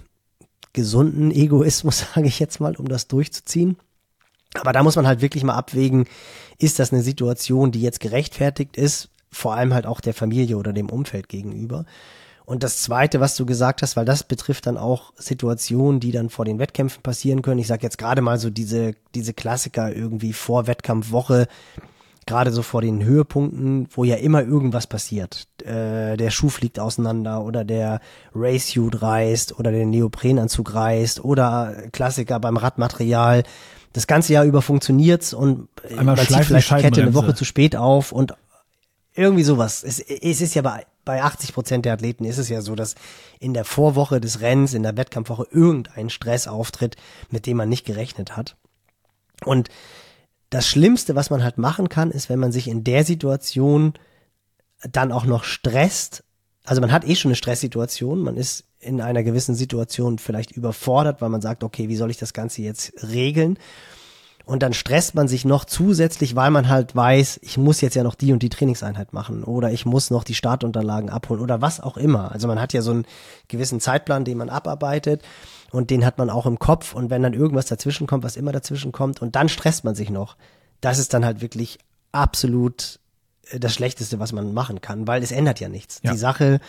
gesunden Egoismus, sage ich jetzt mal, um das durchzuziehen. Aber da muss man halt wirklich mal abwägen, ist das eine Situation, die jetzt gerechtfertigt ist, vor allem halt auch der Familie oder dem Umfeld gegenüber. Und das Zweite, was du gesagt hast, weil das betrifft dann auch Situationen, die dann vor den Wettkämpfen passieren können. Ich sage jetzt gerade mal so diese, diese Klassiker irgendwie vor Wettkampfwoche, gerade so vor den Höhepunkten, wo ja immer irgendwas passiert. Äh, der Schuh fliegt auseinander oder der Racesuit reißt oder der Neoprenanzug reißt oder Klassiker beim Radmaterial. Das ganze Jahr über funktioniert's und Einmal man zieht vielleicht die Kette eine. Woche zu spät auf und irgendwie sowas. Es, es ist ja bei, bei 80 Prozent der Athleten ist es ja so, dass in der Vorwoche des Rennens, in der Wettkampfwoche irgendein Stress auftritt, mit dem man nicht gerechnet hat. Und das Schlimmste, was man halt machen kann, ist, wenn man sich in der Situation dann auch noch stresst. Also man hat eh schon eine Stresssituation, man ist in einer gewissen Situation vielleicht überfordert, weil man sagt, okay, wie soll ich das Ganze jetzt regeln? Und dann stresst man sich noch zusätzlich, weil man halt weiß, ich muss jetzt ja noch die und die Trainingseinheit machen oder ich muss noch die Startunterlagen abholen oder was auch immer. Also man hat ja so einen gewissen Zeitplan, den man abarbeitet und den hat man auch im Kopf und wenn dann irgendwas dazwischen kommt, was immer dazwischen kommt und dann stresst man sich noch, das ist dann halt wirklich absolut äh, das Schlechteste, was man machen kann, weil es ändert ja nichts. Ja. Die Sache,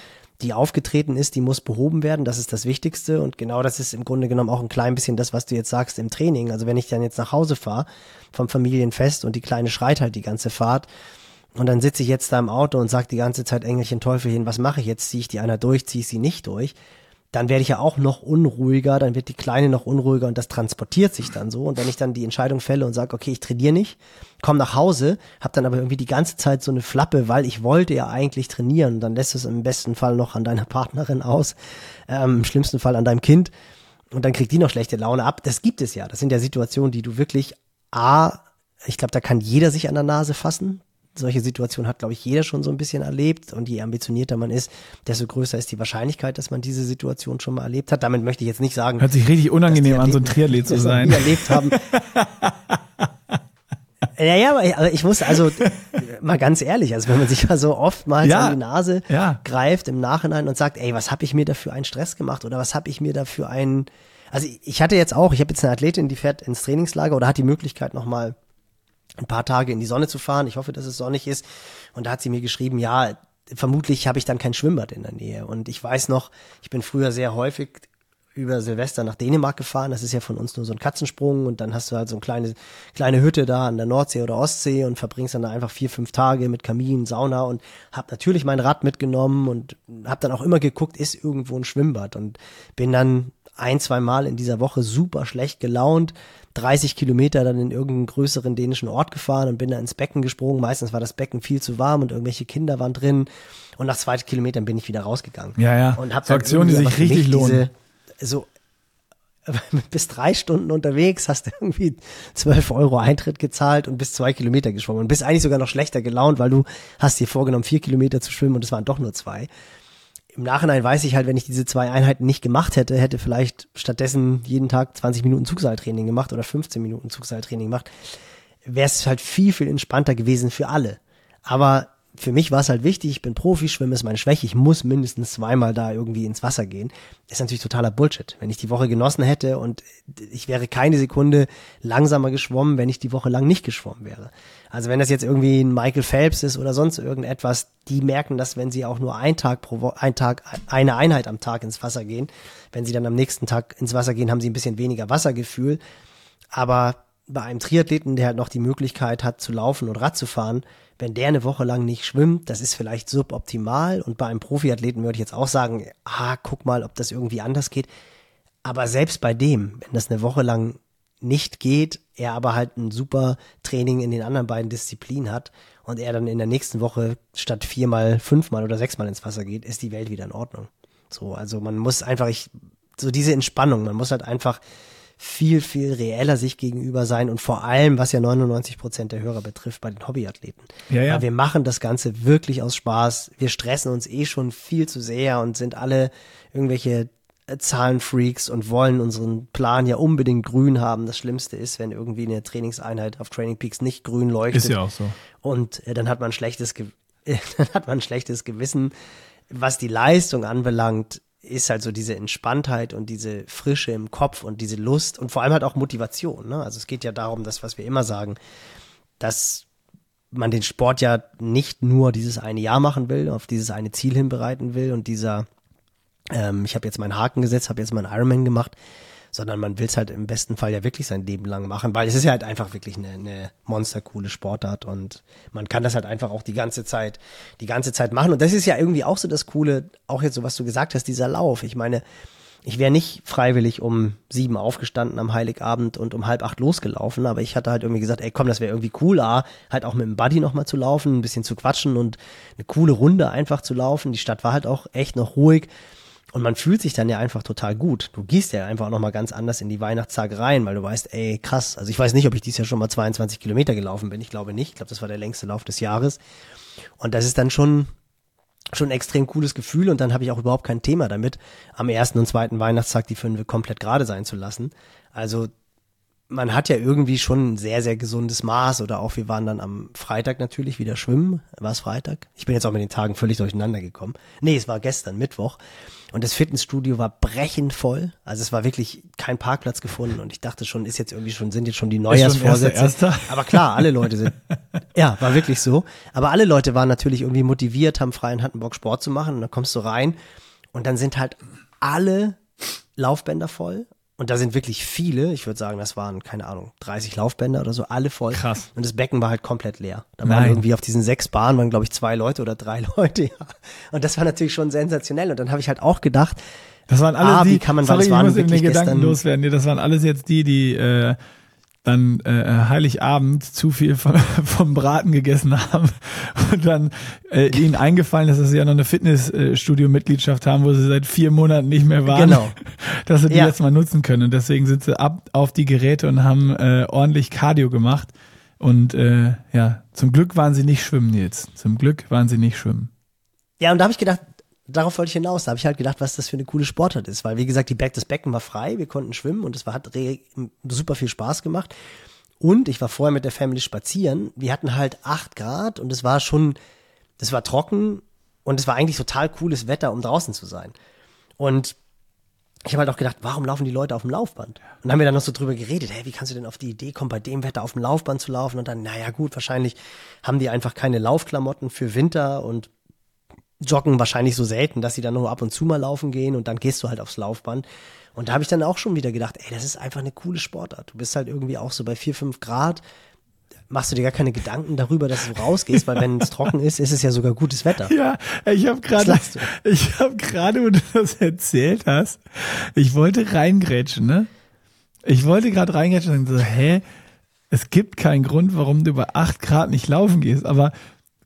die aufgetreten ist, die muss behoben werden. Das ist das Wichtigste. Und genau das ist im Grunde genommen auch ein klein bisschen das, was du jetzt sagst im Training. Also wenn ich dann jetzt nach Hause fahre vom Familienfest und die Kleine schreit halt die ganze Fahrt und dann sitze ich jetzt da im Auto und sage die ganze Zeit Engelchen Teufelchen, was mache ich jetzt? Ziehe ich die einer durch, ziehe ich sie nicht durch? Dann werde ich ja auch noch unruhiger, dann wird die Kleine noch unruhiger und das transportiert sich dann so. Und wenn ich dann die Entscheidung fälle und sage, okay, ich trainiere nicht, komme nach Hause, habe dann aber irgendwie die ganze Zeit so eine Flappe, weil ich wollte ja eigentlich trainieren. Dann lässt es im besten Fall noch an deiner Partnerin aus, ähm, im schlimmsten Fall an deinem Kind. Und dann kriegt die noch schlechte Laune ab. Das gibt es ja. Das sind ja Situationen, die du wirklich A, ich glaube, da kann jeder sich an der Nase fassen. Solche Situationen hat, glaube ich, jeder schon so ein bisschen erlebt. Und je ambitionierter man ist, desto größer ist die Wahrscheinlichkeit, dass man diese Situation schon mal erlebt hat. Damit möchte ich jetzt nicht sagen, Hört sich richtig unangenehm an, so ein Triathlet zu sein. erlebt haben. Ja, ja, aber ich, aber ich muss also mal ganz ehrlich, also wenn man sich mal so oftmals Ja, an die Nase ja. greift im Nachhinein und sagt, ey, was habe ich mir da für einen Stress gemacht oder was habe ich mir da für einen, also ich hatte jetzt auch, ich habe jetzt eine Athletin, die fährt ins Trainingslager oder hat die Möglichkeit nochmal ein paar Tage in die Sonne zu fahren. Ich hoffe, dass es sonnig ist. Und da hat sie mir geschrieben, ja, vermutlich habe ich dann kein Schwimmbad in der Nähe. Und ich weiß noch, ich bin früher sehr häufig über Silvester nach Dänemark gefahren. Das ist ja von uns nur so ein Katzensprung und dann hast du halt so eine kleine, kleine Hütte da an der Nordsee oder Ostsee und verbringst dann da einfach vier, fünf Tage mit Kamin, Sauna und hab natürlich mein Rad mitgenommen und hab dann auch immer geguckt, ist irgendwo ein Schwimmbad und bin dann ein, zwei Mal in dieser Woche super schlecht gelaunt, 30 Kilometer dann in irgendeinen größeren dänischen Ort gefahren und bin da ins Becken gesprungen. Meistens war das Becken viel zu warm und irgendwelche Kinder waren drin. Und nach zwei Kilometern bin ich wieder rausgegangen. Ja, ja. Und hab So dann Aktionen, die sich richtig lohnen. Diese, so, bis drei Stunden unterwegs, hast du irgendwie 12 Euro Eintritt gezahlt und bis zwei Kilometer geschwommen und bist eigentlich sogar noch schlechter gelaunt, weil du hast dir vorgenommen, vier Kilometer zu schwimmen und es waren doch nur zwei. Im Nachhinein weiß ich halt, wenn ich diese zwei Einheiten nicht gemacht hätte, hätte vielleicht stattdessen jeden Tag 20 Minuten Zugseiltraining gemacht oder 15 Minuten Zugseiltraining gemacht, wäre es halt viel, viel entspannter gewesen für alle. Aber für mich war es halt wichtig, ich bin Profi, Schwimmen ist meine Schwäche, ich muss mindestens zweimal da irgendwie ins Wasser gehen. Ist natürlich totaler Bullshit. Wenn ich die Woche genossen hätte und ich wäre keine Sekunde langsamer geschwommen, wenn ich die Woche lang nicht geschwommen wäre. Also wenn das jetzt irgendwie ein Michael Phelps ist oder sonst irgendetwas, die merken das, wenn sie auch nur einen Tag pro Woche, ein Tag, eine Einheit am Tag ins Wasser gehen. Wenn sie dann am nächsten Tag ins Wasser gehen, haben sie ein bisschen weniger Wassergefühl. Aber bei einem Triathleten, der halt noch die Möglichkeit hat zu laufen und Rad zu fahren, wenn der eine Woche lang nicht schwimmt, das ist vielleicht suboptimal. Und bei einem Profiathleten würde ich jetzt auch sagen, ah, guck mal, ob das irgendwie anders geht. Aber selbst bei dem, wenn das eine Woche lang nicht geht, er aber halt ein super Training in den anderen beiden Disziplinen hat und er dann in der nächsten Woche statt viermal, fünfmal oder sechsmal ins Wasser geht, ist die Welt wieder in Ordnung. So, also man muss einfach, ich, so diese Entspannung, man muss halt einfach viel, viel reeller sich gegenüber sein und vor allem, was ja 99 Prozent der Hörer betrifft, bei den Hobbyathleten. Ja, ja. Weil wir machen das Ganze wirklich aus Spaß. Wir stressen uns eh schon viel zu sehr und sind alle irgendwelche äh, Zahlenfreaks und wollen unseren Plan ja unbedingt grün haben. Das Schlimmste ist, wenn irgendwie eine Trainingseinheit auf Training Peaks nicht grün leuchtet. Ist ja auch so. Und äh, dann hat man schlechtes, Ge dann hat man schlechtes Gewissen. Was die Leistung anbelangt, ist halt so diese Entspanntheit und diese Frische im Kopf und diese Lust und vor allem halt auch Motivation. Ne? Also es geht ja darum, das, was wir immer sagen, dass man den Sport ja nicht nur dieses eine Jahr machen will, auf dieses eine Ziel hinbereiten will und dieser ähm, ich habe jetzt meinen Haken gesetzt, habe jetzt meinen Ironman gemacht, sondern man will es halt im besten Fall ja wirklich sein Leben lang machen, weil es ist ja halt einfach wirklich eine, eine monstercoole Sportart und man kann das halt einfach auch die ganze Zeit, die ganze Zeit machen. Und das ist ja irgendwie auch so das Coole, auch jetzt so, was du gesagt hast, dieser Lauf. Ich meine, ich wäre nicht freiwillig um sieben aufgestanden am Heiligabend und um halb acht losgelaufen, aber ich hatte halt irgendwie gesagt, ey komm, das wäre irgendwie cool, A, halt auch mit dem Buddy nochmal zu laufen, ein bisschen zu quatschen und eine coole Runde einfach zu laufen. Die Stadt war halt auch echt noch ruhig. Und man fühlt sich dann ja einfach total gut. Du gehst ja einfach auch nochmal ganz anders in die Weihnachtstage rein, weil du weißt, ey, krass. Also ich weiß nicht, ob ich dieses Jahr schon mal 22 Kilometer gelaufen bin. Ich glaube nicht. Ich glaube, das war der längste Lauf des Jahres. Und das ist dann schon, schon ein extrem cooles Gefühl. Und dann habe ich auch überhaupt kein Thema damit, am ersten und zweiten Weihnachtstag die fünf komplett gerade sein zu lassen. Also man hat ja irgendwie schon ein sehr, sehr gesundes Maß oder auch wir waren dann am Freitag natürlich wieder schwimmen. War es Freitag? Ich bin jetzt auch mit den Tagen völlig durcheinander gekommen. Nee, es war gestern Mittwoch. Und das Fitnessstudio war brechend voll. Also es war wirklich kein Parkplatz gefunden und ich dachte schon, ist jetzt irgendwie schon, sind jetzt schon die Neujahrsvorsätze. Erster, erster. Aber klar, alle Leute sind, ja, war wirklich so. Aber alle Leute waren natürlich irgendwie motiviert, haben frei und hatten Bock Sport zu machen und dann kommst du rein und dann sind halt alle Laufbänder voll und da sind wirklich viele, ich würde sagen, das waren, keine Ahnung, 30 Laufbänder oder so, alle voll. Krass. Und das Becken war halt komplett leer. Da waren Nein. irgendwie auf diesen sechs Bahnen, waren glaube ich zwei Leute oder drei Leute, ja. Und das war natürlich schon sensationell. Und dann habe ich halt auch gedacht, das waren alle ah, die, wie kann man, sorry, ich muss in den Gedanken loswerden. Nee, das waren alles jetzt die, die äh, dann äh, Heiligabend zu viel vom, vom Braten gegessen haben und dann äh, ihnen eingefallen ist, dass sie ja noch eine Fitnessstudio-Mitgliedschaft haben, wo sie seit vier Monaten nicht mehr waren, genau. dass sie die Ja. jetzt mal nutzen können. Und deswegen sind sie ab auf die Geräte und haben äh, ordentlich Cardio gemacht. Und äh, ja, zum Glück waren sie nicht schwimmen jetzt. Zum Glück waren sie nicht schwimmen. Ja, und da habe ich gedacht, darauf wollte ich hinaus. Da habe ich halt gedacht, was das für eine coole Sportart ist. Weil, wie gesagt, die Beck, das Becken war frei, wir konnten schwimmen und es hat super viel Spaß gemacht. Und ich war vorher mit der Family spazieren. Wir hatten halt acht Grad und es war schon, es war trocken und es war eigentlich total cooles Wetter, um draußen zu sein. Und ich habe halt auch gedacht, warum laufen die Leute auf dem Laufband? Und dann haben wir dann noch so drüber geredet, hey, wie kannst du denn auf die Idee kommen, bei dem Wetter auf dem Laufband zu laufen? Und dann, naja gut, wahrscheinlich haben die einfach keine Laufklamotten für Winter und joggen wahrscheinlich so selten, dass sie dann nur ab und zu mal laufen gehen und dann gehst du halt aufs Laufband. Und da habe ich dann auch schon wieder gedacht, ey, das ist einfach eine coole Sportart. Du bist halt irgendwie auch so bei vier fünf Grad, machst du dir gar keine Gedanken darüber, dass du rausgehst, weil wenn es trocken ist, ist es ja sogar gutes Wetter. Ja, ich habe gerade, ich habe gerade, wo du das erzählt hast, ich wollte reingrätschen, ne? Ich wollte gerade reingrätschen und so, hä? Es gibt keinen Grund, warum du bei acht Grad nicht laufen gehst, aber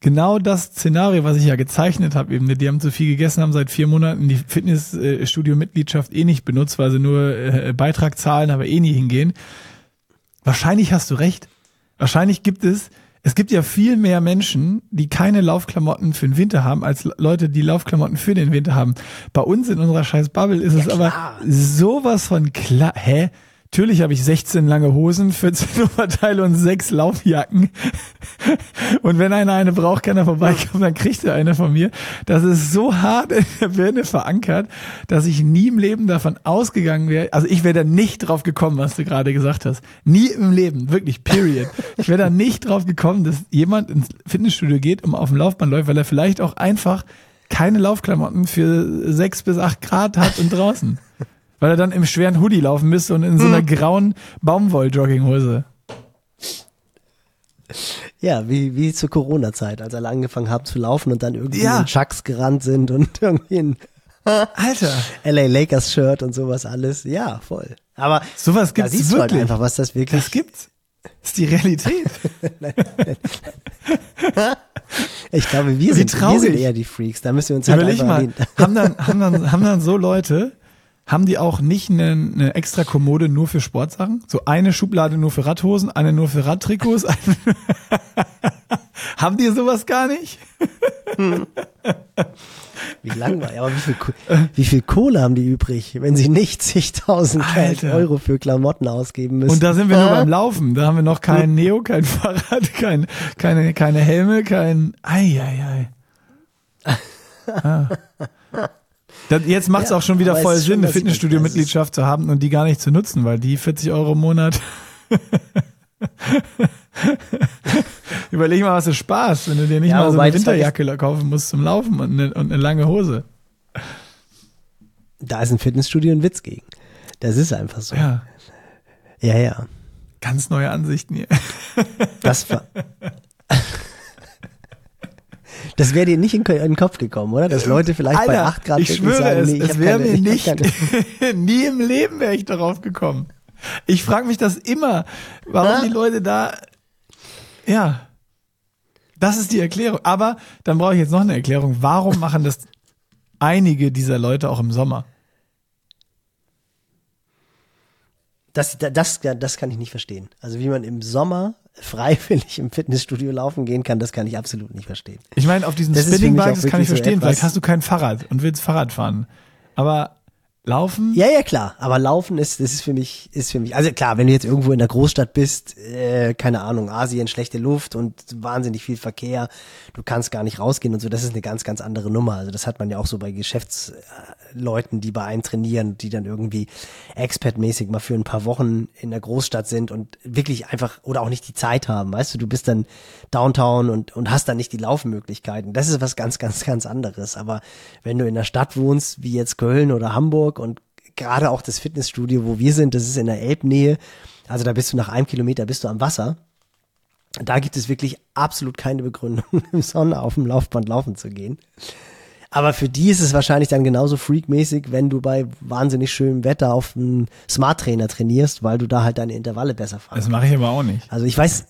genau das Szenario, was ich ja gezeichnet habe, eben, ne, die haben zu viel gegessen, haben seit vier Monaten die Fitnessstudio-Mitgliedschaft eh nicht benutzt, weil sie nur äh, Beitrag zahlen, aber eh nie hingehen. Wahrscheinlich hast du recht. Wahrscheinlich gibt es, es gibt ja viel mehr Menschen, die keine Laufklamotten für den Winter haben, als Leute, die Laufklamotten für den Winter haben. Bei uns in unserer scheiß Bubble ist es aber klar. sowas von klar. Hä? Natürlich habe ich 16 lange Hosen, 14 Oberteile und sechs Laufjacken. Und wenn einer eine braucht, kann er vorbeikommen, dann kriegt er eine von mir. Das ist so hart in der Birne verankert, dass ich nie im Leben davon ausgegangen wäre. Also ich wäre da nicht drauf gekommen, was du gerade gesagt hast. Nie im Leben, wirklich, period. Ich wäre da nicht drauf gekommen, dass jemand ins Fitnessstudio geht, um auf dem Laufband läuft, weil er vielleicht auch einfach keine Laufklamotten für sechs bis acht Grad hat und draußen. Weil er dann im schweren Hoodie laufen müsste und in so einer grauen Baumwoll-Jogginghose. Ja, wie, wie zur Corona-Zeit, als alle angefangen haben zu laufen und dann irgendwie Ja. in Chucks gerannt sind und irgendwie ein Alter, LA Lakers Shirt und sowas alles. Ja, voll. Aber sowas da gibt's siehst du halt wirklich. einfach, was das wirklich das gibt's. Das ist die Realität. Ich glaube, wir sind, wir sind eher die Freaks. Da müssen wir uns halt Überleg einfach mal, haben dann, haben, dann, haben dann so Leute, haben die auch nicht eine, eine extra Kommode nur für Sportsachen? So eine Schublade nur für Radhosen, eine nur für Radtrikots? Haben die sowas gar nicht? Wie langweilig. Aber wie viel, wie viel Kohle haben die übrig, wenn sie nicht zigtausend. Euro für Klamotten ausgeben müssen? Und da sind wir nur beim Laufen. Da haben wir noch kein Neo, kein Fahrrad, kein, keine, keine Helme, kein. Eieiei. Ah. Das, jetzt macht es Ja, auch schon wieder voll Sinn, eine Fitnessstudio-Mitgliedschaft zu haben und die gar nicht zu nutzen, weil die 40 Euro im Monat. Überleg mal, was du sparst, wenn du dir nicht Ja, mal so eine Winterjacke kaufen musst zum Laufen und eine, und eine lange Hose. Da ist ein Fitnessstudio ein Witz gegen. Das ist einfach so. Ja, Ja, ja. ganz neue Ansichten hier. Das war. Das wäre dir nicht in, den Kopf gekommen, oder? Dass Leute vielleicht bei 8 Grad ich schwöre sagen, es, nee, ich es wäre mir nicht, nie im Leben wäre ich darauf gekommen. Ich frage mich das immer, warum Ah. die Leute da, ja, das ist die Erklärung. Aber dann brauche ich jetzt noch eine Erklärung. Warum machen das einige dieser Leute auch im Sommer? Das, das, das kann ich nicht verstehen. Also wie man im Sommer freiwillig im Fitnessstudio laufen gehen kann, das kann ich absolut nicht verstehen. Ich meine, auf diesen Das ist für Spinning mich Bikes, auch das kann ich so verstehen. etwas- Vielleicht hast du kein Fahrrad und willst Fahrrad fahren. Aber laufen? Ja, ja, klar. Aber Laufen ist, das ist für mich, ist für mich. Also klar, wenn du jetzt irgendwo in der Großstadt bist, äh, keine Ahnung, Asien, schlechte Luft und wahnsinnig viel Verkehr, du kannst gar nicht rausgehen und so, das ist eine ganz, ganz andere Nummer. Also das hat man ja auch so bei Geschäftsleuten, die bei einem trainieren, die dann irgendwie Expat-mäßig mal für ein paar Wochen in der Großstadt sind und wirklich einfach oder auch nicht die Zeit haben, weißt du, du bist dann Downtown und, und hast dann nicht die Laufmöglichkeiten. Das ist was ganz, ganz, ganz anderes. Aber wenn du in der Stadt wohnst, wie jetzt Köln oder Hamburg und gerade auch das Fitnessstudio, wo wir sind, das ist in der Elbnähe, also da bist du nach einem Kilometer bist du am Wasser. Da gibt es wirklich absolut keine Begründung, im Sonne auf dem Laufband laufen zu gehen. Aber für die ist es wahrscheinlich dann genauso freakmäßig, wenn du bei wahnsinnig schönem Wetter auf einem Smart Trainer trainierst, weil du da halt deine Intervalle besser Das fahren. mache ich aber auch nicht. Also ich weiß,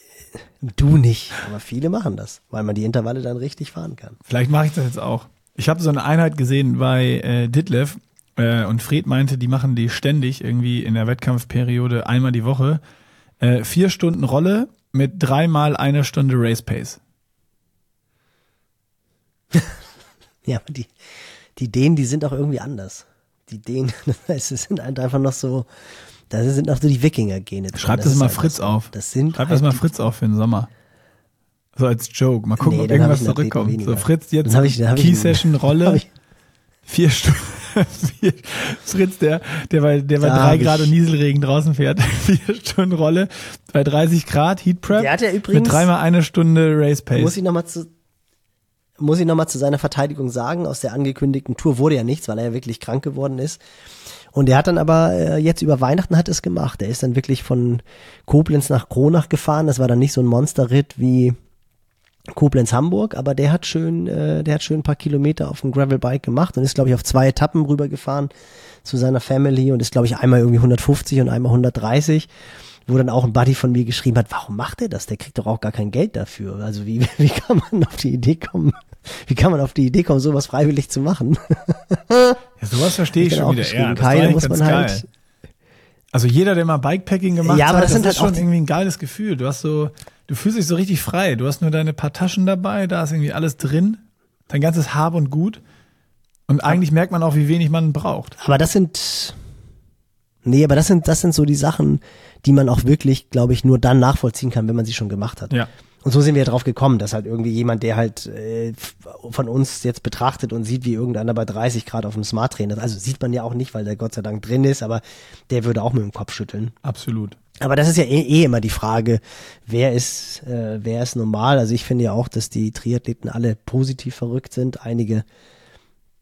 du nicht, aber viele machen das, weil man die Intervalle dann richtig fahren kann. Vielleicht mache ich das jetzt auch. Ich habe so eine Einheit gesehen bei äh, Ditlev äh, und Fred meinte, die machen die ständig irgendwie in der Wettkampfperiode einmal die Woche. Äh, vier Stunden Rolle mit dreimal einer Stunde Race Pace. Ja, aber die, die Dänen, die sind auch irgendwie anders. Die Dänen, das sind halt einfach noch so, das sind noch so die Wikinger-Gene. Schreib das, ist mal einfach Fritz so. auf. Das sind Schreib halt das mal Fritz auf für den Sommer. So als Joke. Mal gucken, Nee, ob irgendwas zurückkommt. So. Fritz jetzt Dann hab ich- dann hab ich Key einen- Session hab Rolle. ich- Vier Stunden. Fritz, der, der bei, der bei drei Grad und Nieselregen draußen fährt. Vier Stunden Rolle bei 30 Grad Heat Prep. Der hat ja übrigens- mit dreimal eine Stunde Race Pace. Muss ich nochmal zu, muss ich noch mal zu seiner Verteidigung sagen, aus der angekündigten Tour wurde ja nichts, weil er ja wirklich krank geworden ist. Und er hat dann aber äh, jetzt über Weihnachten hat es gemacht. Er ist dann wirklich von Koblenz nach Kronach gefahren. Das war dann nicht so ein Monsterritt wie Koblenz Hamburg, aber der hat schön, äh, der hat schön ein paar Kilometer auf dem Gravelbike gemacht und ist glaube ich auf zwei Etappen rübergefahren zu seiner Family und ist glaube ich einmal irgendwie 150 und einmal 130 wo dann auch ein Buddy von mir geschrieben hat, warum macht er das? Der kriegt doch auch gar kein Geld dafür. Also wie, wie kann man auf die Idee kommen, wie kann man auf die Idee kommen, sowas freiwillig zu machen? Ja, sowas verstehe ich Ich schon auch wieder war Kai, da muss man geil. halt- Also jeder, der mal Bikepacking gemacht Ja, aber hat, das das, sind ist halt schon irgendwie ein geiles Gefühl. Du hast so, du fühlst dich so richtig frei. Du hast nur deine paar Taschen dabei, da ist irgendwie alles drin, dein ganzes Hab und Gut. Und eigentlich merkt man auch, wie wenig man braucht. Aber das sind, nee, aber das sind, das sind so die Sachen, die man auch wirklich, glaube ich, nur dann nachvollziehen kann, wenn man sie schon gemacht hat. Ja. Und so sind wir drauf gekommen, dass halt irgendwie jemand, der halt äh, von uns jetzt betrachtet und sieht, wie irgendeiner bei 30 Grad auf dem Smart Trainer, also sieht man ja auch nicht, weil der Gott sei Dank drin ist, aber der würde auch mit dem Kopf schütteln. Absolut. Aber das ist ja eh, eh immer die Frage, wer ist, äh, wer ist normal? Also ich finde ja auch, dass die Triathleten alle positiv verrückt sind. Einige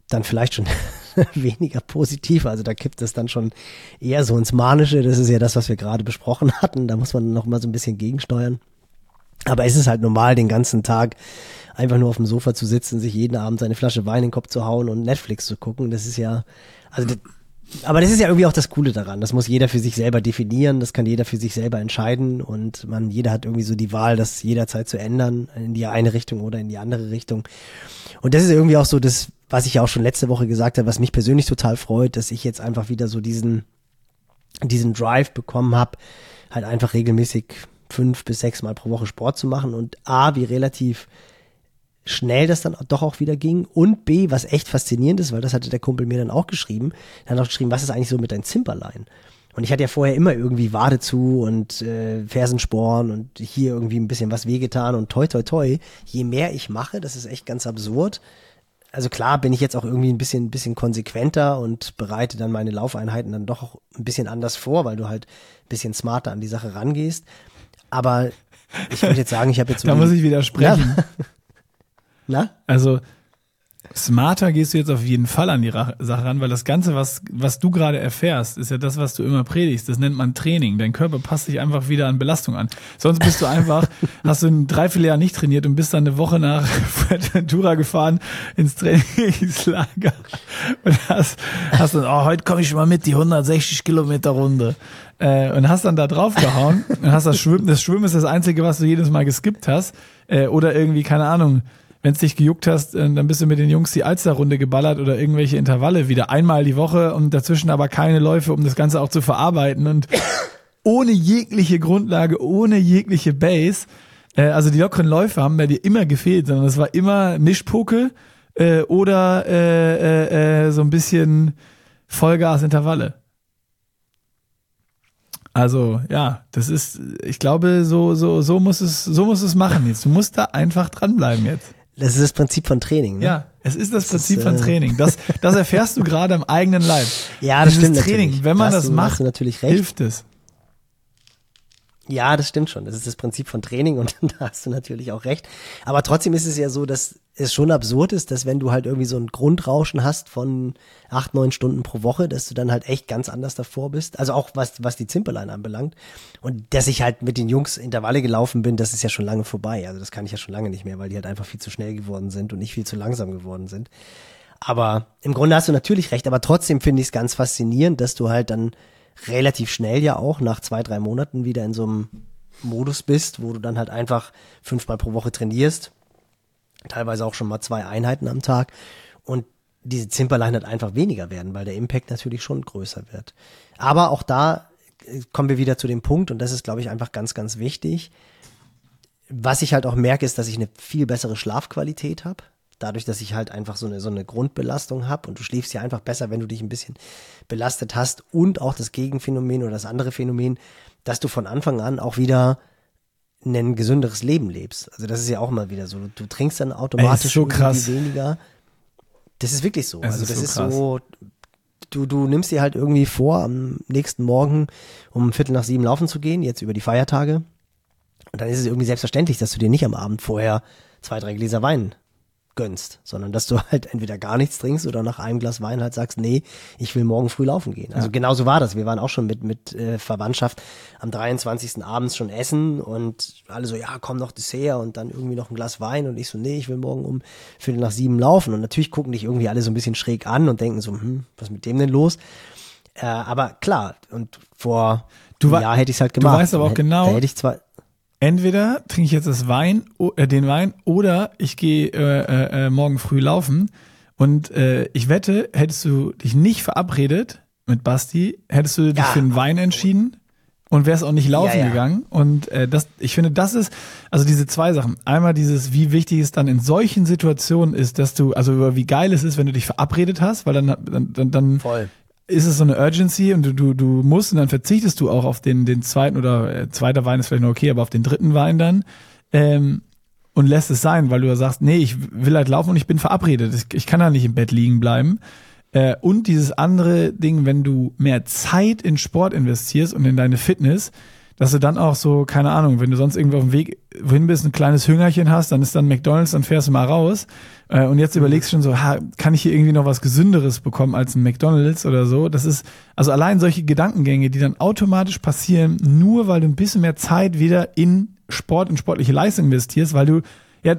dann vielleicht schon weniger positiv. Also da kippt es dann schon eher so ins Manische. Das ist ja das, was wir gerade besprochen hatten. Da muss man noch mal so ein bisschen gegensteuern. Aber es ist halt normal, den ganzen Tag einfach nur auf dem Sofa zu sitzen, sich jeden Abend seine Flasche Wein in den Kopf zu hauen und Netflix zu gucken. Das ist ja, also das, aber das ist ja irgendwie auch das Coole daran. Das muss jeder für sich selber definieren. Das kann jeder für sich selber entscheiden. Und man, jeder hat irgendwie so die Wahl, das jederzeit zu ändern, in die eine Richtung oder in die andere Richtung. Und das ist irgendwie auch so das, was ich ja auch schon letzte Woche gesagt habe, was mich persönlich total freut, dass ich jetzt einfach wieder so diesen, diesen Drive bekommen habe, halt einfach regelmäßig fünf bis sechs Mal pro Woche Sport zu machen und A, wie relativ schnell das dann doch auch wieder ging und B, was echt faszinierend ist, weil das hatte der Kumpel mir dann auch geschrieben, hat auch geschrieben, was ist eigentlich so mit deinem Zimperlein? Und ich hatte ja vorher immer irgendwie Wade zu und äh, Fersensporn und hier irgendwie ein bisschen was wehgetan und toi toi toi. Je mehr ich mache, das ist echt ganz absurd. Also klar bin ich jetzt auch irgendwie ein bisschen, ein bisschen konsequenter und bereite dann meine Laufeinheiten dann doch ein bisschen anders vor, weil du halt ein bisschen smarter an die Sache rangehst. Aber ich würde jetzt sagen, ich habe jetzt Da muss ich widersprechen. Na? Also Smarter gehst du jetzt auf jeden Fall an die Sache ran, weil das Ganze, was, was du gerade erfährst, ist ja das, was du immer predigst. Das nennt man Training. Dein Körper passt sich einfach wieder an Belastung an. Sonst bist du einfach, hast du ein Dreivierteljahr nicht trainiert und bist dann eine Woche nach Fuerteventura gefahren ins Trainingslager und hast, hast dann, oh, heute komme ich mal mit, die 160 Kilometer Runde. Äh, und hast dann da drauf gehauen und hast das Schwimmen, das Schwimmen ist das Einzige, was du jedes Mal geskippt hast. Äh, oder irgendwie, keine Ahnung, wenn es dich gejuckt hast, äh, dann bist du mit den Jungs die Alsterrunde geballert oder irgendwelche Intervalle wieder einmal die Woche und dazwischen aber keine Läufe, um das Ganze auch zu verarbeiten und ohne jegliche Grundlage, ohne jegliche Base. Äh, also die lockeren Läufe haben bei dir immer gefehlt, sondern es war immer Mischpoke äh, oder äh, äh, so ein bisschen Vollgas-Intervalle. Also ja, das ist, ich glaube, so so so muss es so muss es machen jetzt. Du musst da einfach dranbleiben jetzt. Das ist das Prinzip von Training. Ne? Ja, es ist das, das Prinzip ist, von äh, Training. Das, das erfährst du gerade am eigenen Leib. Ja, das Dieses stimmt Training, natürlich. wenn man das du, macht, hilft es. Ja, das stimmt schon. Das ist das Prinzip von Training und da hast du natürlich auch recht. Aber trotzdem ist es ja so, dass es schon absurd ist, dass wenn du halt irgendwie so ein Grundrauschen hast von acht, neun Stunden pro Woche, dass du dann halt echt ganz anders davor bist. Also auch was, was die Zimperlein anbelangt. Und dass ich halt mit den Jungs Intervalle gelaufen bin, das ist ja schon lange vorbei. Also das kann ich ja schon lange nicht mehr, weil die halt einfach viel zu schnell geworden sind und nicht viel zu langsam geworden sind. Aber im Grunde hast du natürlich recht, aber trotzdem finde ich es ganz faszinierend, dass du halt dann relativ schnell ja auch nach zwei, drei Monaten wieder in so einem Modus bist, wo du dann halt einfach fünfmal pro Woche trainierst, teilweise auch schon mal zwei Einheiten am Tag und diese Zimperlein halt einfach weniger werden, weil der Impact natürlich schon größer wird. Aber auch da äh, kommen wir wieder zu dem Punkt und das ist, glaube ich, einfach ganz, ganz wichtig. Was ich halt auch merke, ist, dass ich eine viel bessere Schlafqualität habe dadurch, dass ich halt einfach so eine, so eine Grundbelastung habe und du schläfst ja einfach besser, wenn du dich ein bisschen belastet hast und auch das Gegenphänomen oder das andere Phänomen, dass du von Anfang an auch wieder ein gesünderes Leben lebst. Also das ist ja auch mal wieder so. Du trinkst dann automatisch so weniger. Das ist wirklich so. Es also ist das so ist krass. so, du, du nimmst dir halt irgendwie vor, am nächsten Morgen um Viertel nach sieben laufen zu gehen, jetzt über die Feiertage. Und dann ist es irgendwie selbstverständlich, dass du dir nicht am Abend vorher zwei, drei Gläser Wein gönnst, sondern dass du halt entweder gar nichts trinkst oder nach einem Glas Wein halt sagst, nee, ich will morgen früh laufen gehen. Also Ja. genauso war das. Wir waren auch schon mit mit äh, Verwandtschaft am 23. abends schon essen und alle so, ja, komm noch Dessert und dann irgendwie noch ein Glas Wein und ich so, nee, ich will morgen um Viertel nach sieben laufen und natürlich gucken dich irgendwie alle so ein bisschen schräg an und denken so, hm, was ist mit dem denn los? Äh, aber klar, und vor Du einem Jahr hätte ich es halt du gemacht. weißt aber auch hätte- genau- Da hätte ich zwar, Entweder trinke ich jetzt das Wein, äh, den Wein, oder ich gehe äh, äh, äh, morgen früh laufen. Und äh, ich wette, hättest du dich nicht verabredet mit Basti, hättest du dich Ja. für einen Wein entschieden und wärst auch nicht laufen Ja, ja. gegangen. Und äh, das, ich finde, das ist, also diese zwei Sachen. Einmal dieses, wie wichtig es dann in solchen Situationen ist, dass du, also wie geil es ist, wenn du dich verabredet hast, weil dann, dann, dann, dann voll. Ist es so eine Urgency und du, du, du musst und dann verzichtest du auch auf den, den zweiten oder äh, zweiter Wein ist vielleicht noch okay, aber auf den dritten Wein dann ähm, und lässt es sein, weil du ja sagst, nee, ich will halt laufen und ich bin verabredet. Ich, ich kann da nicht im Bett liegen bleiben. Äh, und dieses andere Ding, wenn du mehr Zeit in Sport investierst und in deine Fitness, dass du dann auch so, keine Ahnung, wenn du sonst irgendwo auf dem Weg wohin bist, ein kleines Hüngerchen hast, dann ist dann McDonalds, dann fährst du mal raus äh, und jetzt überlegst du schon so, ha, kann ich hier irgendwie noch was Gesünderes bekommen als ein McDonalds oder so? Das ist, also allein solche Gedankengänge, die dann automatisch passieren, nur weil du ein bisschen mehr Zeit wieder in Sport, in sportliche Leistung investierst, weil du, ja,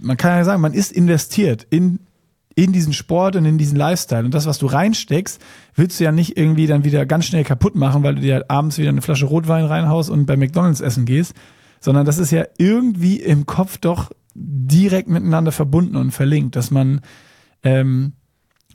man kann ja sagen, man ist investiert in in diesen Sport und in diesen Lifestyle. Und das, was du reinsteckst, willst du ja nicht irgendwie dann wieder ganz schnell kaputt machen, weil du dir halt abends wieder eine Flasche Rotwein reinhaust und bei McDonalds essen gehst, sondern das ist ja irgendwie im Kopf doch direkt miteinander verbunden und verlinkt, dass man, ähm,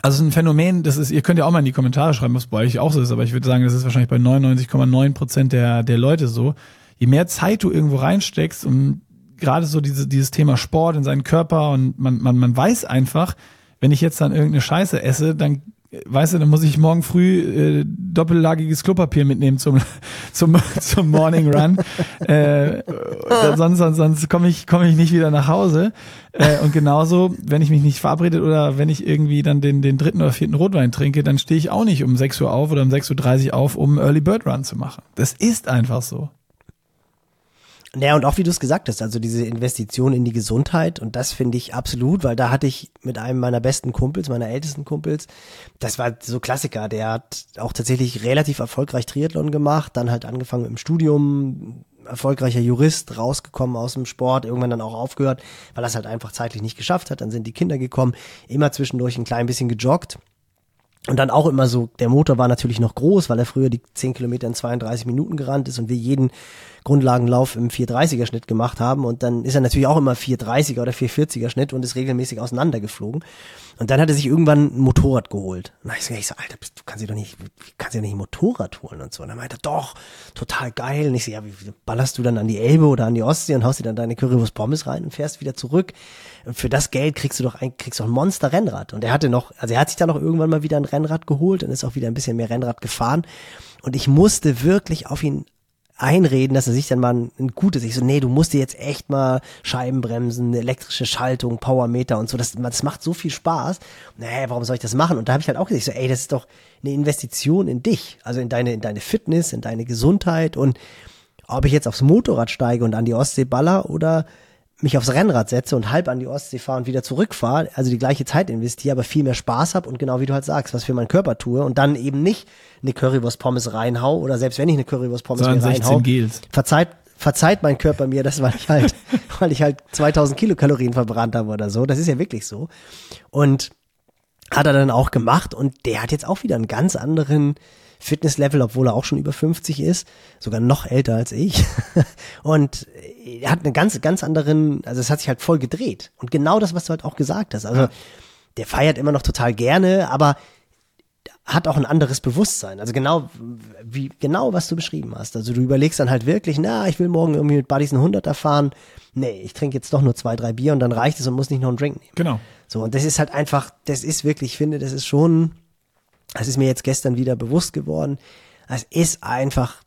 also ein Phänomen, das ist, ihr könnt ja auch mal in die Kommentare schreiben, was bei euch auch so ist, aber ich würde sagen, das ist wahrscheinlich bei 99,9 Prozent der, der Leute so. Je mehr Zeit du irgendwo reinsteckst und gerade so diese, dieses Thema Sport in seinen Körper und man, man, man weiß einfach, wenn ich jetzt dann irgendeine Scheiße esse, dann weißt du, dann muss ich morgen früh äh, doppellagiges Klopapier mitnehmen zum zum zum Morning Run. äh, sonst sonst, sonst komme ich komme ich nicht wieder nach Hause. Äh, und genauso, wenn ich mich nicht verabredet oder wenn ich irgendwie dann den den dritten oder vierten Rotwein trinke, dann stehe ich auch nicht um 6 Uhr auf oder um 6.30 Uhr auf, um Early Bird Run zu machen. Das ist einfach so. Naja, und auch wie du es gesagt hast, also diese Investition in die Gesundheit, und das finde ich absolut, weil da hatte ich mit einem meiner besten Kumpels, meiner ältesten Kumpels, das war so Klassiker, der hat auch tatsächlich relativ erfolgreich Triathlon gemacht, dann halt angefangen mit dem Studium, erfolgreicher Jurist, rausgekommen aus dem Sport, irgendwann dann auch aufgehört, weil er es halt einfach zeitlich nicht geschafft hat, dann sind die Kinder gekommen, immer zwischendurch ein klein bisschen gejoggt. Und dann auch immer so, der Motor war natürlich noch groß, weil er früher die 10 Kilometer in 32 Minuten gerannt ist und wir jeden Grundlagenlauf im 430er Schnitt gemacht haben. Und dann ist er natürlich auch immer 430er oder 440er Schnitt und ist regelmäßig auseinandergeflogen. Und dann hat er sich irgendwann ein Motorrad geholt. Und ich so, ich so Alter, du kannst dir doch nicht, kannst dir nicht ein Motorrad holen und so. Und er meinte, doch, total geil. Und ich so, ja, wie ballerst du dann an die Elbe oder an die Ostsee und haust dir dann deine Currywurst Pommes rein und fährst wieder zurück? Und für das Geld kriegst du doch ein, kriegst du ein Monster-Rennrad. Und er hatte noch, also er hat sich dann noch irgendwann mal wieder ein Rennrad geholt und ist auch wieder ein bisschen mehr Rennrad gefahren. Und ich musste wirklich auf ihn einreden, dass er sich dann mal ein, ein gutes, ich so, nee, du musst dir jetzt echt mal Scheibenbremsen, elektrische Schaltung, Powermeter und so, das, das macht so viel Spaß. Nee, warum soll ich das machen? Und da habe ich halt auch gesagt, so, ey, das ist doch eine Investition in dich, also in deine, in deine Fitness, in deine Gesundheit und ob ich jetzt aufs Motorrad steige und an die Ostsee baller oder mich aufs Rennrad setze und halb an die Ostsee fahre und wieder zurückfahre, also die gleiche Zeit investiere, aber viel mehr Spaß habe und genau wie du halt sagst, was für meinen Körper tue und dann eben nicht eine Currywurst Pommes reinhau oder selbst wenn ich eine Currywurst Pommes mir reinhau, verzeiht verzeiht mein Körper mir das, weil ich halt, weil ich halt 2000 Kilokalorien verbrannt habe oder so. Das ist ja wirklich so. Und hat er dann auch gemacht und der hat jetzt auch wieder einen ganz anderen Fitnesslevel, obwohl er auch schon über 50 ist, sogar noch älter als ich. Und er hat einen ganz, ganz anderen, also es hat sich halt voll gedreht. Und genau das, was du halt auch gesagt hast. Also der feiert immer noch total gerne, aber hat auch ein anderes Bewusstsein. Also genau, wie, genau was du beschrieben hast. Also du überlegst dann halt wirklich, na, ich will morgen irgendwie mit Buddies einen Hunderter fahren. Nee, ich trinke jetzt doch nur zwei, drei Bier und dann reicht es und muss nicht noch einen Drink nehmen. Genau. So, und das ist halt einfach, das ist wirklich, ich finde, das ist schon, das ist mir jetzt gestern wieder bewusst geworden. Es ist einfach,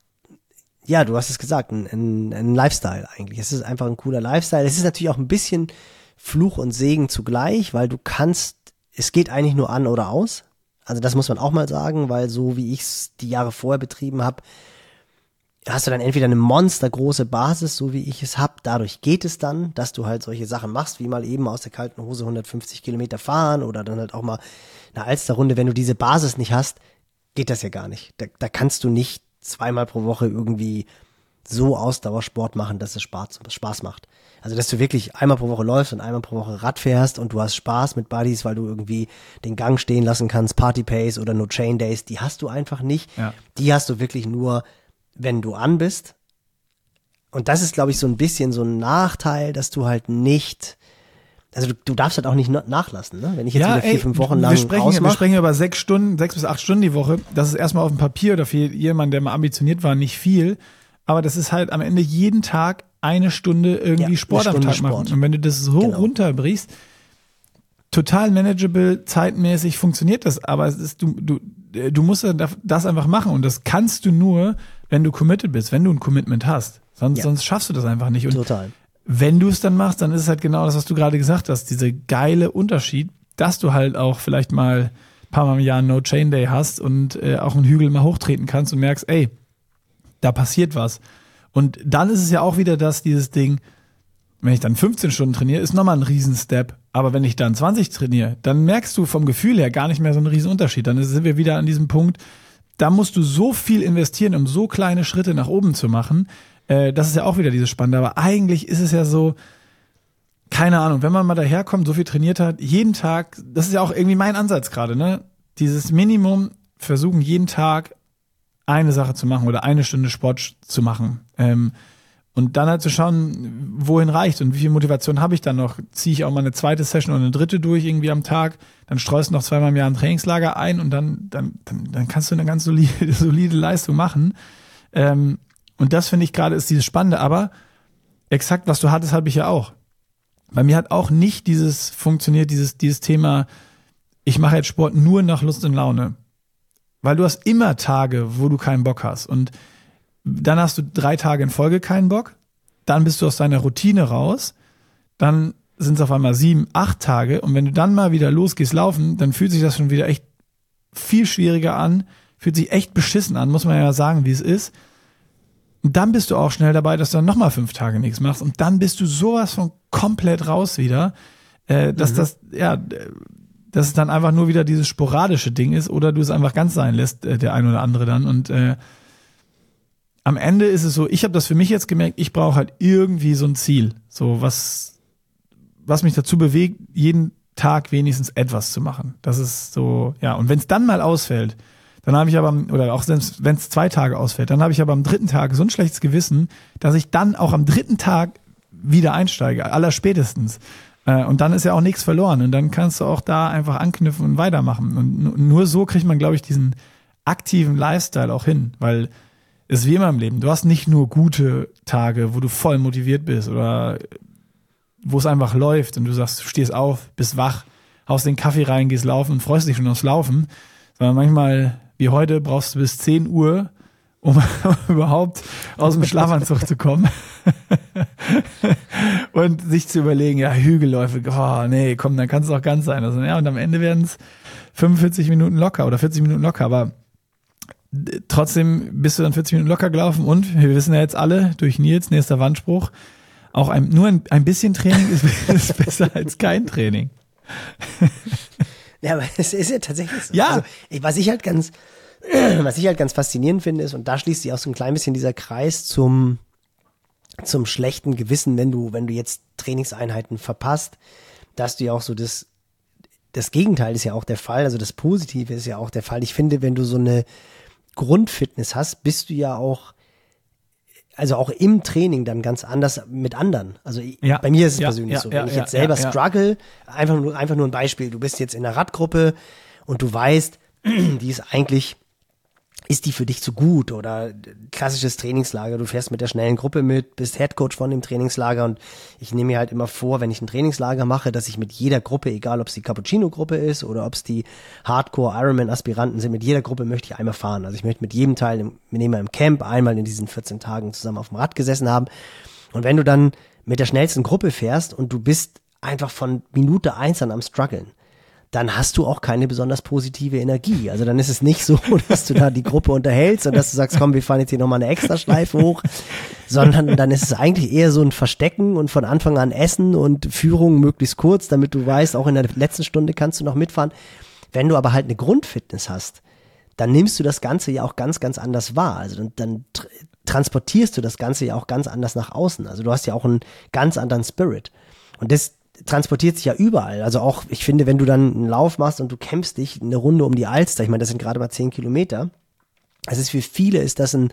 ja, du hast es gesagt, ein, ein, ein Lifestyle eigentlich. Es ist einfach ein cooler Lifestyle. Es ist natürlich auch ein bisschen Fluch und Segen zugleich, weil du kannst, es geht eigentlich nur an oder aus. Also das muss man auch mal sagen, weil so wie ich es die Jahre vorher betrieben habe, hast du dann entweder eine monstergroße Basis, so wie ich es hab. Dadurch geht es dann, dass du halt solche Sachen machst, wie mal eben aus der kalten Hose 150 Kilometer fahren oder dann halt auch mal eine Alsterrunde. Wenn du diese Basis nicht hast, geht das ja gar nicht. Da, da kannst du nicht zweimal pro Woche irgendwie so Ausdauersport machen, dass es Spaß, Spaß macht. Also, dass du wirklich einmal pro Woche läufst und einmal pro Woche Rad fährst und du hast Spaß mit Buddies, weil du irgendwie den Gang stehen lassen kannst, Party Pace oder No Chain Days, die hast du einfach nicht. Ja. Die hast du wirklich nur, wenn du an bist. Und das ist, glaube ich, so ein bisschen so ein Nachteil, dass du halt nicht also du, du darfst halt auch nicht nachlassen, ne? Wenn ich jetzt ja, wieder vier, ey, fünf Wochen lang wir sprechen, wir sprechen über sechs Stunden, sechs bis acht Stunden die Woche. Das ist erstmal auf dem Papier oder für jemanden, der mal ambitioniert war, nicht viel. Aber das ist halt am Ende jeden Tag eine Stunde irgendwie ja, Sport am Tag Sport. machen. Und wenn du das so genau. runterbrichst, total manageable, zeitmäßig funktioniert das. Aber es ist, du, du, du musst das einfach machen. Und das kannst du nur, wenn du committed bist, wenn du ein Commitment hast. Sonst, ja. sonst schaffst du das einfach nicht. Und total wenn du es dann machst, dann ist es halt genau das, was du gerade gesagt hast, diese geile Unterschied, dass du halt auch vielleicht mal ein paar Mal im Jahr No Chain Day hast und äh, auch einen Hügel mal hochtreten kannst und merkst, ey, da passiert was. Und dann ist es ja auch wieder das, dieses Ding, wenn ich dann 15 Stunden trainiere, ist nochmal ein Riesenstep. Aber wenn ich dann 20 trainiere, dann merkst du vom Gefühl her gar nicht mehr so einen Riesenunterschied. Dann sind wir wieder an diesem Punkt, da musst du so viel investieren, um so kleine Schritte nach oben zu machen, äh, das ist ja auch wieder dieses Spannende. Aber eigentlich ist es ja so, keine Ahnung, wenn man mal daherkommt, so viel trainiert hat, jeden Tag, das ist ja auch irgendwie mein Ansatz gerade, ne? Dieses Minimum versuchen, jeden Tag eine Sache zu machen oder eine Stunde Sport zu machen. Ähm, und dann halt zu schauen, wohin reicht und wie viel Motivation habe ich dann noch. Ziehe ich auch mal eine zweite Session oder eine dritte durch irgendwie am Tag, dann streust du noch zweimal im Jahr ein Trainingslager ein und dann, dann, dann, dann kannst du eine ganz solide, solide Leistung machen. Ähm, und das finde ich gerade ist dieses Spannende, aber exakt was du hattest, habe ich ja auch. Bei mir hat auch nicht dieses funktioniert, dieses, dieses Thema, ich mache jetzt Sport nur nach Lust und Laune. Weil du hast immer Tage, wo du keinen Bock hast. Und dann hast du drei Tage in Folge keinen Bock. Dann bist du aus deiner Routine raus. Dann sind es auf einmal sieben, acht Tage. Und wenn du dann mal wieder losgehst laufen, dann fühlt sich das schon wieder echt viel schwieriger an. Fühlt sich echt beschissen an, muss man ja sagen, wie es ist Und dann bist du auch schnell dabei, dass du dann nochmal fünf Tage nichts machst. Und dann bist du sowas von komplett raus wieder, äh, dass mhm. das, ja, dass es dann einfach nur wieder dieses sporadische Ding ist oder du es einfach ganz sein lässt, äh, der ein oder andere dann. Und äh, am Ende ist es so, ich habe das für mich jetzt gemerkt, ich brauche halt irgendwie so ein Ziel. So was, was mich dazu bewegt, jeden Tag wenigstens etwas zu machen. Das ist so, ja, und wenn es dann mal ausfällt, dann habe ich aber, oder auch wenn es zwei Tage ausfällt, dann habe ich aber am dritten Tag so ein schlechtes Gewissen, dass ich dann auch am dritten Tag wieder einsteige, aller spätestens. Äh, und dann ist ja auch nichts verloren. Und dann kannst du auch da einfach anknüpfen und weitermachen. Und nur so kriegt man, glaube ich, diesen aktiven Lifestyle auch hin, weil es ist wie immer im Leben. Du hast nicht nur gute Tage, wo du voll motiviert bist oder wo es einfach läuft und du sagst, du stehst auf, bist wach, haust den Kaffee rein, gehst laufen und freust dich schon aufs Laufen, sondern manchmal, wie heute, brauchst du bis 10 Uhr, um überhaupt aus dem Schlafanzug zu kommen und sich zu überlegen, ja, Hügelläufe, oh nee, komm, dann kann es auch ganz sein. Also, ja, und am Ende werden es 45 Minuten locker oder 40 Minuten locker, aber trotzdem bist du dann 40 Minuten locker gelaufen und wir wissen ja jetzt alle durch Nils nächster Wandspruch, auch ein, nur ein, ein bisschen Training ist, ist besser als kein Training. Ja, aber es ist ja tatsächlich so. Ja. Also, was ich halt ganz, was ich halt ganz faszinierend finde, ist, und da schließt sich auch so ein klein bisschen dieser Kreis zum, zum schlechten Gewissen, wenn du, wenn du jetzt Trainingseinheiten verpasst, dass du ja auch so das, das Gegenteil ist ja auch der Fall, also das Positive ist ja auch der Fall. Ich finde, wenn du so eine Grundfitness hast, bist du ja auch also auch im Training dann ganz anders mit anderen. Also ja, bei mir ist es ja, persönlich ja, so, wenn ich jetzt selber struggle, einfach nur einfach nur ein Beispiel, du bist jetzt in einer Radgruppe und du weißt, die ist eigentlich ist die für dich zu gut oder klassisches Trainingslager, du fährst mit der schnellen Gruppe mit, bist Headcoach von dem Trainingslager und ich nehme mir halt immer vor, wenn ich ein Trainingslager mache, dass ich mit jeder Gruppe, egal ob es die Cappuccino-Gruppe ist oder ob es die Hardcore-Ironman-Aspiranten sind, mit jeder Gruppe möchte ich einmal fahren. Also ich möchte mit jedem Teil, wir nehmen im Camp einmal in diesen 14 Tagen zusammen auf dem Rad gesessen haben und wenn du dann mit der schnellsten Gruppe fährst und du bist einfach von Minute eins an am struggeln, dann hast du auch keine besonders positive Energie. Also dann ist es nicht so, dass du da die Gruppe unterhältst und dass du sagst, komm, wir fahren jetzt hier nochmal eine Extraschleife hoch, sondern dann ist es eigentlich eher so ein Verstecken und von Anfang an Essen und Führung möglichst kurz, damit du weißt, auch in der letzten Stunde kannst du noch mitfahren. Wenn du aber halt eine Grundfitness hast, dann nimmst du das Ganze ja auch ganz, ganz anders wahr. Also dann, dann transportierst du das Ganze ja auch ganz anders nach außen. Also du hast ja auch einen ganz anderen Spirit. Und das, transportiert sich ja überall. Also auch, ich finde, wenn du dann einen Lauf machst und du kämpfst dich eine Runde um die Alster, ich meine, das sind gerade mal zehn Kilometer. Es ist für viele ist das ein,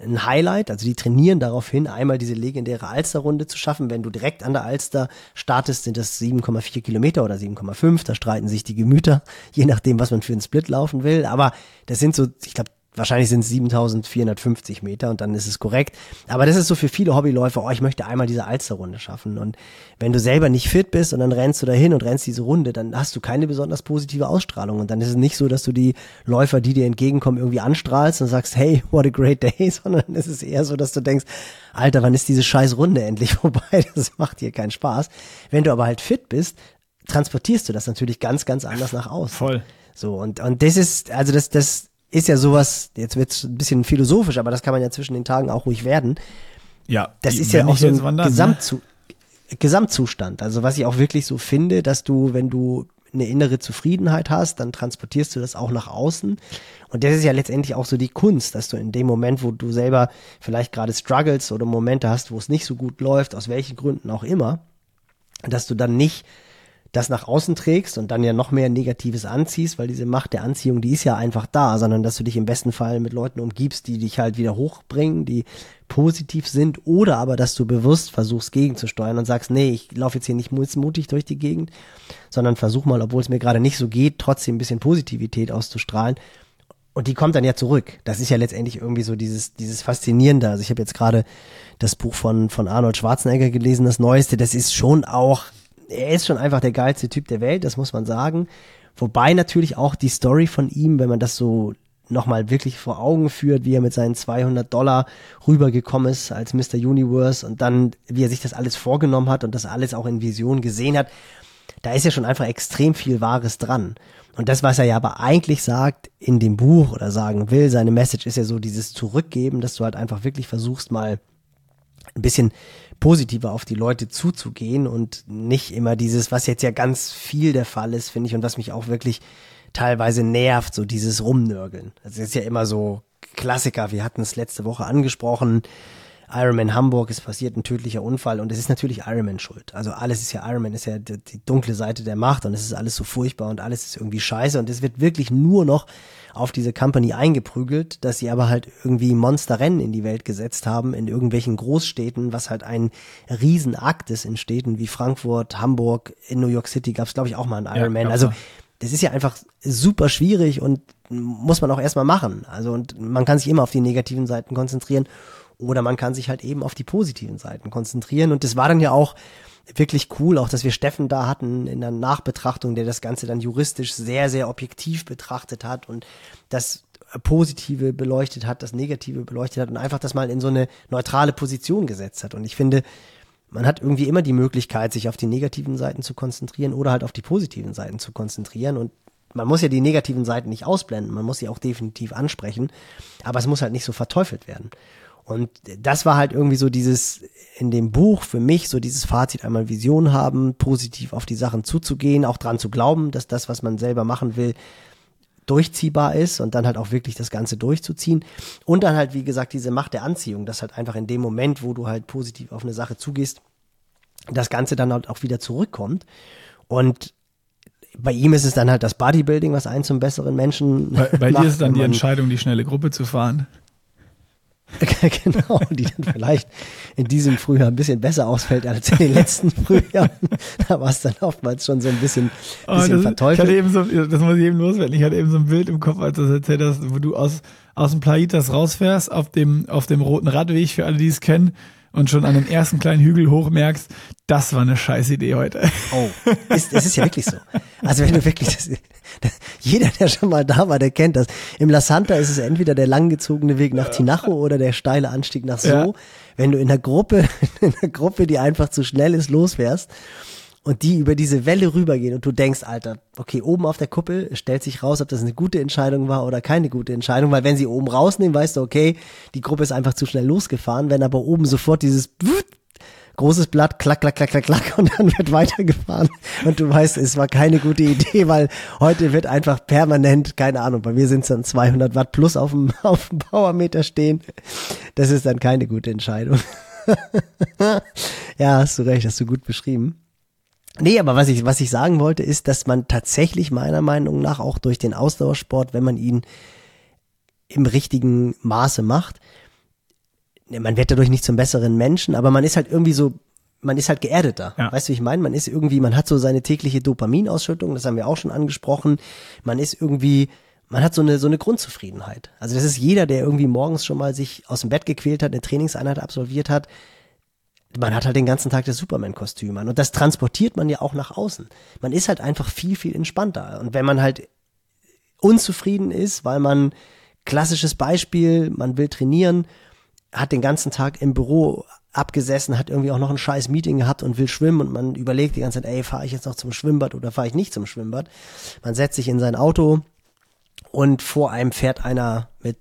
ein Highlight, also die trainieren darauf hin, einmal diese legendäre Alsterrunde zu schaffen. Wenn du direkt an der Alster startest, sind das 7,4 Kilometer oder 7,5. Da streiten sich die Gemüter, je nachdem, was man für einen Split laufen will. Aber das sind so, ich glaube, Wahrscheinlich sind es 7450 Meter und dann ist es korrekt. Aber das ist so für viele Hobbyläufer, oh, ich möchte einmal diese Alsterrunde schaffen. Und wenn du selber nicht fit bist und dann rennst du dahin und rennst diese Runde, dann hast du keine besonders positive Ausstrahlung. Und dann ist es nicht so, dass du die Läufer, die dir entgegenkommen, irgendwie anstrahlst und sagst, hey, what a great day, sondern es ist eher so, dass du denkst, Alter, wann ist diese scheiß Runde endlich vorbei? Das macht dir keinen Spaß. Wenn du aber halt fit bist, transportierst du das natürlich ganz, ganz anders nach außen. Voll. So, und, und das ist, also das, das, ist ja sowas, jetzt wird's ein bisschen philosophisch, aber das kann man ja zwischen den Tagen auch ruhig werden. Ja. Das ist ja auch so ein wandern, Gesamtzu ne? Gesamtzustand. Also was ich auch wirklich so finde, dass du, wenn du eine innere Zufriedenheit hast, dann transportierst du das auch nach außen. Und das ist ja letztendlich auch so die Kunst, dass du in dem Moment, wo du selber vielleicht gerade struggles oder Momente hast, wo es nicht so gut läuft, aus welchen Gründen auch immer, dass du dann nicht das nach außen trägst und dann ja noch mehr Negatives anziehst, weil diese Macht der Anziehung, die ist ja einfach da, sondern dass du dich im besten Fall mit Leuten umgibst, die dich halt wieder hochbringen, die positiv sind oder aber, dass du bewusst versuchst gegenzusteuern und sagst, nee, ich laufe jetzt hier nicht mutig durch die Gegend, sondern versuch mal, obwohl es mir gerade nicht so geht, trotzdem ein bisschen Positivität auszustrahlen. Und die kommt dann ja zurück. Das ist ja letztendlich irgendwie so dieses, dieses Faszinierende. Also ich habe jetzt gerade das Buch von, von Arnold Schwarzenegger gelesen, das Neueste. Das ist schon auch er ist schon einfach der geilste Typ der Welt, das muss man sagen. Wobei natürlich auch die Story von ihm, wenn man das so nochmal wirklich vor Augen führt, wie er mit seinen 200 Dollar rübergekommen ist als Mr. Universe und dann, wie er sich das alles vorgenommen hat und das alles auch in Vision gesehen hat. da ist ja schon einfach extrem viel Wahres dran. Und das, was er ja aber eigentlich sagt in dem Buch oder sagen will, seine Message ist ja so dieses Zurückgeben, dass du halt einfach wirklich versuchst mal ein bisschen positiver auf die Leute zuzugehen und nicht immer dieses, was jetzt ja ganz viel der Fall ist, finde ich, und was mich auch wirklich teilweise nervt, so dieses Rumnörgeln. Das ist ja immer so Klassiker. Wir hatten es letzte Woche angesprochen. Ironman Hamburg ist passiert ein tödlicher Unfall und es ist natürlich Ironman schuld. Also alles ist ja Ironman, ist ja die, die, dunkle Seite der Macht und es ist alles so furchtbar und alles ist irgendwie scheiße und es wird wirklich nur noch auf diese Company eingeprügelt, dass sie aber halt irgendwie Monsterrennen in die Welt gesetzt haben in irgendwelchen Großstädten, was halt ein Riesenakt ist in Städten wie Frankfurt, Hamburg, in New York City gab es glaube ich auch mal einen Ironman. Ja, also das ist ja einfach super schwierig und muss man auch erstmal machen. Also und man kann sich immer auf die negativen Seiten konzentrieren oder man kann sich halt eben auf die positiven Seiten konzentrieren. Und das war dann ja auch wirklich cool, auch dass wir Steffen da hatten in der Nachbetrachtung, der das Ganze dann juristisch sehr, sehr objektiv betrachtet hat und das Positive beleuchtet hat, das Negative beleuchtet hat und einfach das mal in so eine neutrale Position gesetzt hat. Und ich finde, man hat irgendwie immer die Möglichkeit, sich auf die negativen Seiten zu konzentrieren oder halt auf die positiven Seiten zu konzentrieren. Und man muss ja die negativen Seiten nicht ausblenden, man muss sie auch definitiv ansprechen, aber es muss halt nicht so verteufelt werden. Und das war halt irgendwie so dieses in dem Buch für mich so dieses Fazit einmal Vision haben, positiv auf die Sachen zuzugehen, auch dran zu glauben, dass das, was man selber machen will, durchziehbar ist und dann halt auch wirklich das Ganze durchzuziehen. Und dann halt, wie gesagt, diese Macht der Anziehung, dass halt einfach in dem Moment, wo du halt positiv auf eine Sache zugehst, das Ganze dann halt auch wieder zurückkommt. Und bei ihm ist es dann halt das Bodybuilding, was einen zum besseren Menschen bei, bei macht. Bei dir ist dann die Entscheidung, die schnelle Gruppe zu fahren. genau, die dann vielleicht in diesem Frühjahr ein bisschen besser ausfällt als in den letzten Frühjahren. da war es dann oftmals schon so ein bisschen, bisschen oh, das, verteufelt. Ich hatte eben so, das muss ich eben loswerden. Ich hatte eben so ein Bild im Kopf, als du das erzählt hast, wo du aus, aus dem Plaitas rausfährst, auf dem, auf dem roten Radweg, für alle, die es kennen, und schon an den ersten kleinen Hügel hoch merkst, das war eine scheiß Idee heute. Oh, ist, es ist ja wirklich so. Also wenn du wirklich, das, jeder, der schon mal da war, der kennt das. Im La Santa ist es entweder der langgezogene Weg nach Tinajo oder der steile Anstieg nach So. Ja. Wenn du in der Gruppe, in der Gruppe, die einfach zu schnell ist, losfährst und die über diese Welle rübergehen und du denkst, Alter, okay, oben auf der Kuppel stellt sich raus, ob das eine gute Entscheidung war oder keine gute Entscheidung, weil wenn sie oben rausnehmen, weißt du, okay, die Gruppe ist einfach zu schnell losgefahren, wenn aber oben sofort dieses großes Blatt, klack, klack, klack, klack, klack und dann wird weitergefahren und du weißt, es war keine gute Idee, weil heute wird einfach permanent, keine Ahnung, bei mir sind es dann 200 Watt plus auf dem, auf dem Powermeter stehen. Das ist dann keine gute Entscheidung. ja, hast du recht, hast du gut beschrieben. Nee, aber was ich, was ich sagen wollte, ist, dass man tatsächlich meiner Meinung nach auch durch den Ausdauersport, wenn man ihn im richtigen Maße macht, man wird dadurch nicht zum besseren Menschen, aber man ist halt irgendwie so, man ist halt geerdeter. Ja. Weißt du, wie ich meine? Man ist irgendwie, man hat so seine tägliche Dopaminausschüttung, das haben wir auch schon angesprochen. Man ist irgendwie, man hat so eine, so eine Grundzufriedenheit. Also das ist jeder, der irgendwie morgens schon mal sich aus dem Bett gequält hat, eine Trainingseinheit absolviert hat, man hat halt den ganzen Tag das Superman-Kostüm an und das transportiert man ja auch nach außen. Man ist halt einfach viel, viel entspannter. Und wenn man halt unzufrieden ist, weil man, klassisches Beispiel, man will trainieren, hat den ganzen Tag im Büro abgesessen, hat irgendwie auch noch ein scheiß Meeting gehabt und will schwimmen und man überlegt die ganze Zeit, ey, fahre ich jetzt noch zum Schwimmbad oder fahre ich nicht zum Schwimmbad? Man setzt sich in sein Auto und vor einem fährt einer mit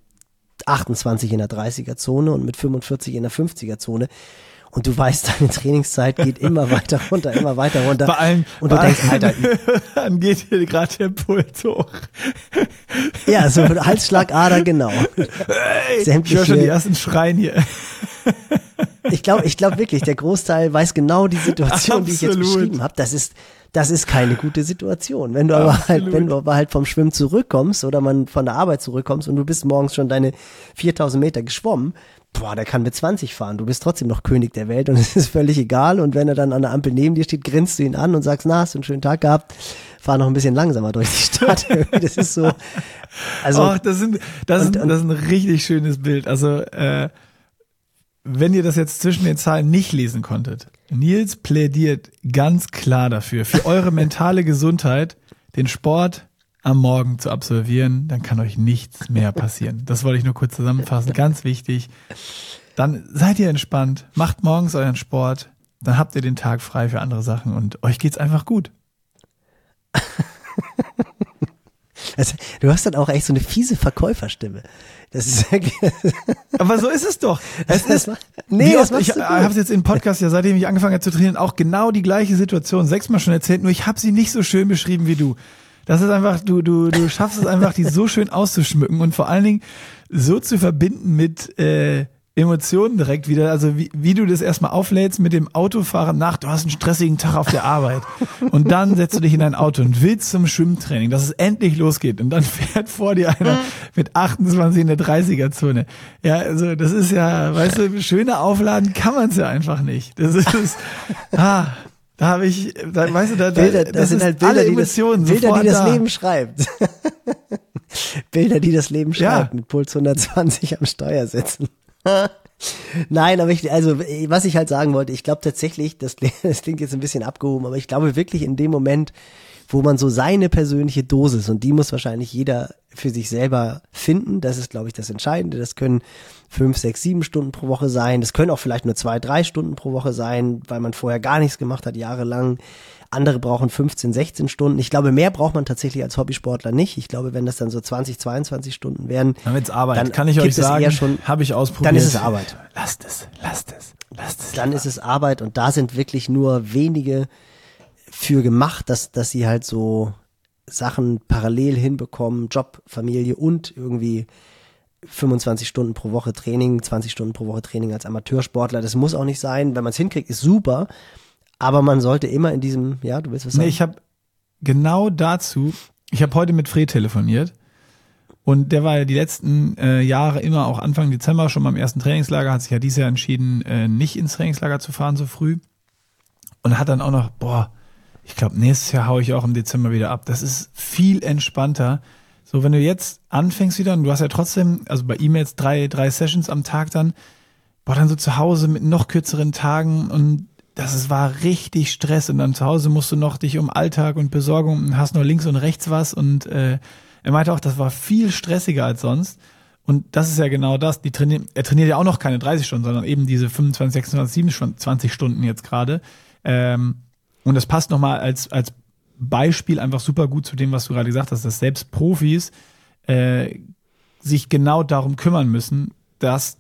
28 in der 30er Zone und mit 45 in der 50er Zone und du weißt, deine Trainingszeit geht immer weiter runter, immer weiter runter. Bei allen, und du denkst, Alter, dann geht hier gerade der Puls hoch. Ja, so Halsschlagader, genau. Hey, ich höre schon die ersten Schreien hier. Ich glaube, ich glaube wirklich, der Großteil weiß genau die Situation, Absolut. die ich jetzt beschrieben habe. Das ist, das ist keine gute Situation. Wenn du aber halt, wenn du aber halt vom Schwimmen zurückkommst oder man von der Arbeit zurückkommst und du bist morgens schon deine 4000 Meter geschwommen, boah, der kann mit 20 fahren. Du bist trotzdem noch König der Welt und es ist völlig egal. Und wenn er dann an der Ampel neben dir steht, grinst du ihn an und sagst, na, hast du einen schönen Tag gehabt? Fahr noch ein bisschen langsamer durch die Stadt. das ist so. Also, Ach, das, sind, das, und, ist, das ist ein richtig schönes Bild. Also, äh, wenn ihr das jetzt zwischen den Zahlen nicht lesen konntet, Nils plädiert ganz klar dafür, für eure mentale Gesundheit, den Sport am Morgen zu absolvieren, dann kann euch nichts mehr passieren. Das wollte ich nur kurz zusammenfassen, ganz wichtig. Dann seid ihr entspannt, macht morgens euren Sport, dann habt ihr den Tag frei für andere Sachen und euch geht's einfach gut. Also, du hast dann auch echt so eine fiese Verkäuferstimme. Das ist Aber so ist es doch. Es ist, nee, oft, ich habe es jetzt im Podcast ja seitdem ich angefangen habe zu trainieren auch genau die gleiche Situation sechsmal schon erzählt, nur ich habe sie nicht so schön beschrieben wie du. Das ist einfach, du, du, du schaffst es einfach, die so schön auszuschmücken und vor allen Dingen so zu verbinden mit äh, Emotionen direkt wieder. Also wie, wie du das erstmal auflädst mit dem Autofahren nach, du hast einen stressigen Tag auf der Arbeit und dann setzt du dich in dein Auto und willst zum Schwimmtraining, dass es endlich losgeht und dann fährt vor dir einer mhm. mit 28 in der 30er-Zone. Ja, also das ist ja, weißt du, schöner aufladen kann man es ja einfach nicht. Das ist, ah, da habe ich, da, weißt du, da, Bilder, das, das sind halt Bilder, die das, Bilder, die das da. Leben schreibt. Bilder, die das Leben schreibt, ja. mit Puls 120 am Steuer sitzen. Nein, aber ich, also, was ich halt sagen wollte, ich glaube tatsächlich, das, das klingt jetzt ein bisschen abgehoben, aber ich glaube wirklich in dem Moment, wo man so seine persönliche Dosis, und die muss wahrscheinlich jeder für sich selber finden, das ist, glaube ich, das Entscheidende. Das können fünf, sechs, sieben Stunden pro Woche sein. Das können auch vielleicht nur zwei, drei Stunden pro Woche sein, weil man vorher gar nichts gemacht hat, jahrelang. Andere brauchen 15, 16 Stunden. Ich glaube, mehr braucht man tatsächlich als Hobbysportler nicht. Ich glaube, wenn das dann so 20, 22 Stunden werden, dann wird's Arbeit. Dann kann ich euch sagen, habe ich ausprobiert. Dann ist es Arbeit. Lasst es, lasst es, lasst es. Dann ist es Arbeit und da sind wirklich nur wenige für gemacht, dass, dass sie halt so Sachen parallel hinbekommen, Job, Familie und irgendwie 25 Stunden pro Woche Training, 20 Stunden pro Woche Training als Amateursportler. Das muss auch nicht sein. Wenn man es hinkriegt, ist super. Aber man sollte immer in diesem, ja, du willst was sagen? Nee, ich habe genau dazu, ich habe heute mit Fred telefoniert und der war ja die letzten äh, Jahre immer auch Anfang Dezember schon beim ersten Trainingslager, hat sich ja dieses Jahr entschieden, äh, nicht ins Trainingslager zu fahren so früh und hat dann auch noch, boah, ich glaube, nächstes Jahr haue ich auch im Dezember wieder ab. Das ist viel entspannter. So, wenn du jetzt anfängst wieder und du hast ja trotzdem, also bei jetzt drei, drei Sessions am Tag dann, boah, dann so zu Hause mit noch kürzeren Tagen und das ist, war richtig Stress und dann zu Hause musst du noch dich um Alltag und Besorgung und hast noch links und rechts was und äh, er meinte auch, das war viel stressiger als sonst. Und das ist ja genau das. Die trainieren, er trainiert ja auch noch keine 30 Stunden, sondern eben diese 25, 26, 27 Stunden jetzt gerade. Ähm, und das passt nochmal als, als Beispiel einfach super gut zu dem, was du gerade gesagt hast, dass selbst Profis äh, sich genau darum kümmern müssen, dass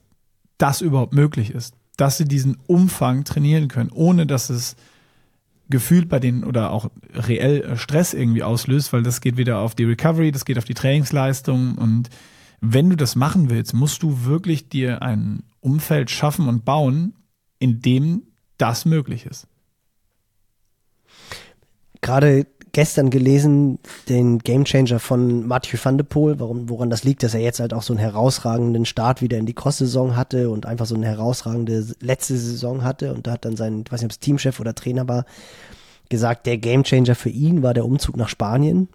das überhaupt möglich ist dass sie diesen Umfang trainieren können, ohne dass es gefühlt bei denen oder auch reell äh, Stress irgendwie auslöst, weil das geht wieder auf die Recovery, das geht auf die Trainingsleistung und wenn du das machen willst, musst du wirklich dir ein Umfeld schaffen und bauen, in dem das möglich ist. Gerade gestern gelesen, den Gamechanger von Mathieu van de Poel, warum, woran das liegt, dass er jetzt halt auch so einen herausragenden Start wieder in die Cross-Saison hatte und einfach so eine herausragende letzte Saison hatte. Und da hat dann sein, ich weiß nicht, ob es Teamchef oder Trainer war, gesagt, der Gamechanger für ihn war der Umzug nach Spanien.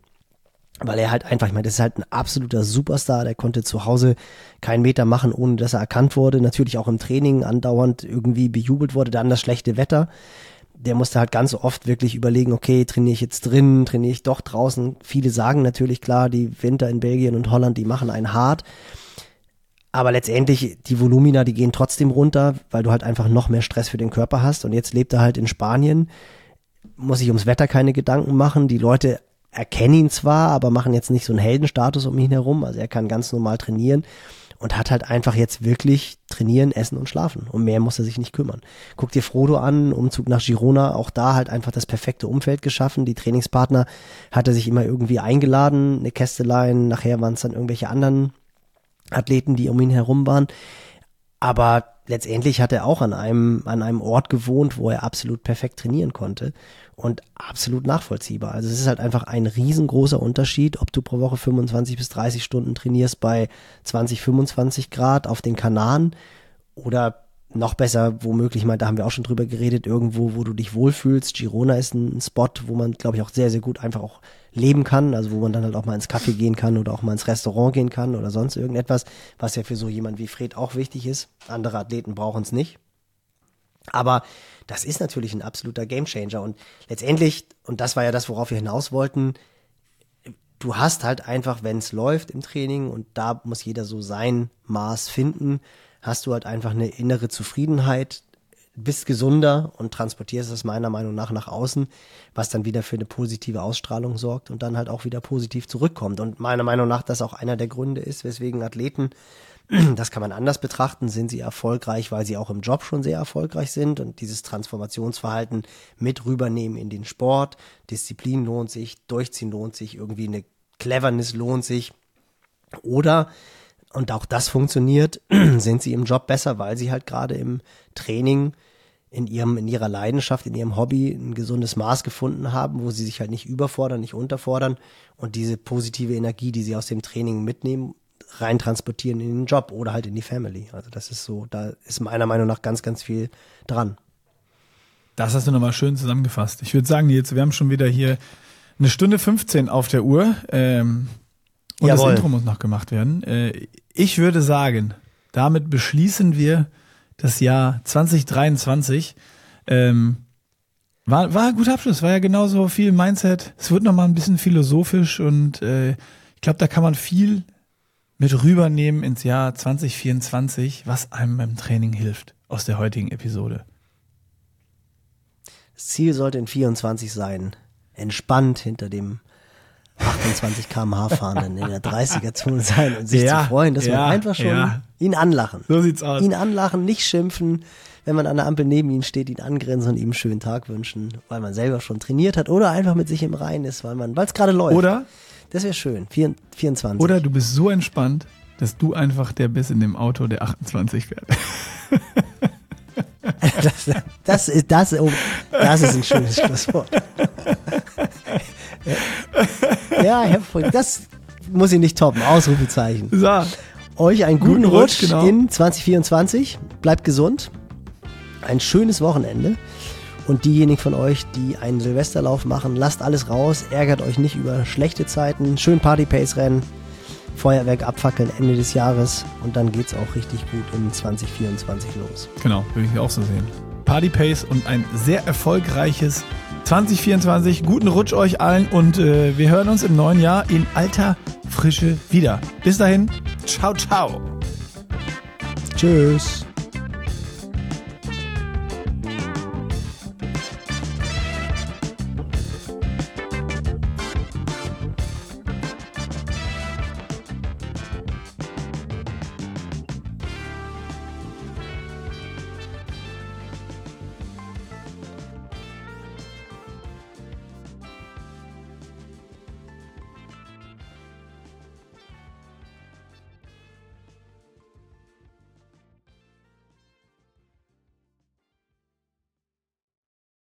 Weil er halt einfach, ich meine, das ist halt ein absoluter Superstar, der konnte zu Hause keinen Meter machen, ohne dass er erkannt wurde. Natürlich auch im Training andauernd irgendwie bejubelt wurde, dann das schlechte Wetter der musste halt ganz oft wirklich überlegen, okay, trainiere ich jetzt drin, trainiere ich doch draußen. Viele sagen natürlich klar, die Winter in Belgien und Holland, die machen einen hart. Aber letztendlich, die Volumina, die gehen trotzdem runter, weil du halt einfach noch mehr Stress für den Körper hast. Und jetzt lebt er halt in Spanien, muss sich ums Wetter keine Gedanken machen. Die Leute erkennen ihn zwar, aber machen jetzt nicht so einen Heldenstatus um ihn herum. Also er kann ganz normal trainieren und hat halt einfach jetzt wirklich trainieren, essen und schlafen. Um mehr muss er sich nicht kümmern. Guck dir Frodo an, Umzug nach Girona, auch da halt einfach das perfekte Umfeld geschaffen. Die Trainingspartner hat er sich immer irgendwie eingeladen, eine Kästelein, nachher waren es dann irgendwelche anderen Athleten, die um ihn herum waren. Aber letztendlich hat er auch an einem, an einem Ort gewohnt, wo er absolut perfekt trainieren konnte und absolut nachvollziehbar. Also es ist halt einfach ein riesengroßer Unterschied, ob du pro Woche 25 bis 30 Stunden trainierst bei 20, 25 Grad auf den Kanaren oder noch besser, womöglich mal, da haben wir auch schon drüber geredet, irgendwo, wo du dich wohlfühlst. Girona ist ein Spot, wo man, glaube ich, auch sehr, sehr gut einfach auch leben kann, also wo man dann halt auch mal ins Café gehen kann oder auch mal ins Restaurant gehen kann oder sonst irgendetwas, was ja für so jemand wie Fred auch wichtig ist. Andere Athleten brauchen es nicht. Aber das ist natürlich ein absoluter Gamechanger und letztendlich, und das war ja das, worauf wir hinaus wollten, du hast halt einfach, wenn es läuft im Training und da muss jeder so sein Maß finden, hast du halt einfach eine innere Zufriedenheit, bist gesunder und transportierst es meiner Meinung nach nach außen, was dann wieder für eine positive Ausstrahlung sorgt und dann halt auch wieder positiv zurückkommt. Und meiner Meinung nach das auch einer der Gründe ist, weswegen Athleten, das kann man anders betrachten, sind sie erfolgreich, weil sie auch im Job schon sehr erfolgreich sind und dieses Transformationsverhalten mit rübernehmen in den Sport. Disziplin lohnt sich, Durchziehen lohnt sich, irgendwie eine Cleverness lohnt sich. Oder und auch das funktioniert, sind sie im Job besser, weil sie halt gerade im Training in ihrem, in ihrer Leidenschaft, in ihrem Hobby ein gesundes Maß gefunden haben, wo sie sich halt nicht überfordern, nicht unterfordern und diese positive Energie, die sie aus dem Training mitnehmen, rein transportieren in den Job oder halt in die Family. Also das ist so, da ist meiner Meinung nach ganz, ganz viel dran. Das hast du nochmal schön zusammengefasst. Ich würde sagen, jetzt, wir haben schon wieder hier eine Stunde 15 auf der Uhr. Ähm, und Jawohl. das Intro muss noch gemacht werden. Äh, ich würde sagen, damit beschließen wir das Jahr 2023. Ähm, war, war ein guter Abschluss, war ja genauso viel Mindset. Es wird nochmal ein bisschen philosophisch und äh, ich glaube, da kann man viel mit rübernehmen ins Jahr 2024, was einem beim Training hilft aus der heutigen Episode. Das Ziel sollte in 24 sein, entspannt hinter dem 28 km/h fahren, in der 30er-Zone sein und sich ja, zu freuen, dass ja, man einfach schon ja. ihn anlachen. So sieht's aus. Ihn anlachen, nicht schimpfen, wenn man an der Ampel neben ihm steht, ihn angrenzen und ihm einen schönen Tag wünschen, weil man selber schon trainiert hat oder einfach mit sich im Reinen ist, weil man, weil es gerade läuft. Oder? Das wäre schön. 24. Oder du bist so entspannt, dass du einfach der bist in dem Auto, der 28 fährt. das, das, ist, das, oh, das ist ein schönes Schlusswort. ja, hervorragend. Das muss ich nicht toppen. Ausrufezeichen. So. Euch einen guten, guten Rutsch, Rutsch genau. in 2024. Bleibt gesund. Ein schönes Wochenende. Und diejenigen von euch, die einen Silvesterlauf machen, lasst alles raus. Ärgert euch nicht über schlechte Zeiten. Schön Party-Pace-Rennen. Feuerwerk abfackeln Ende des Jahres. Und dann geht es auch richtig gut in 2024 los. Genau, würde ich auch so sehen. Party Pace und ein sehr erfolgreiches 2024. Guten Rutsch euch allen und äh, wir hören uns im neuen Jahr in alter Frische wieder. Bis dahin, ciao, ciao. Tschüss.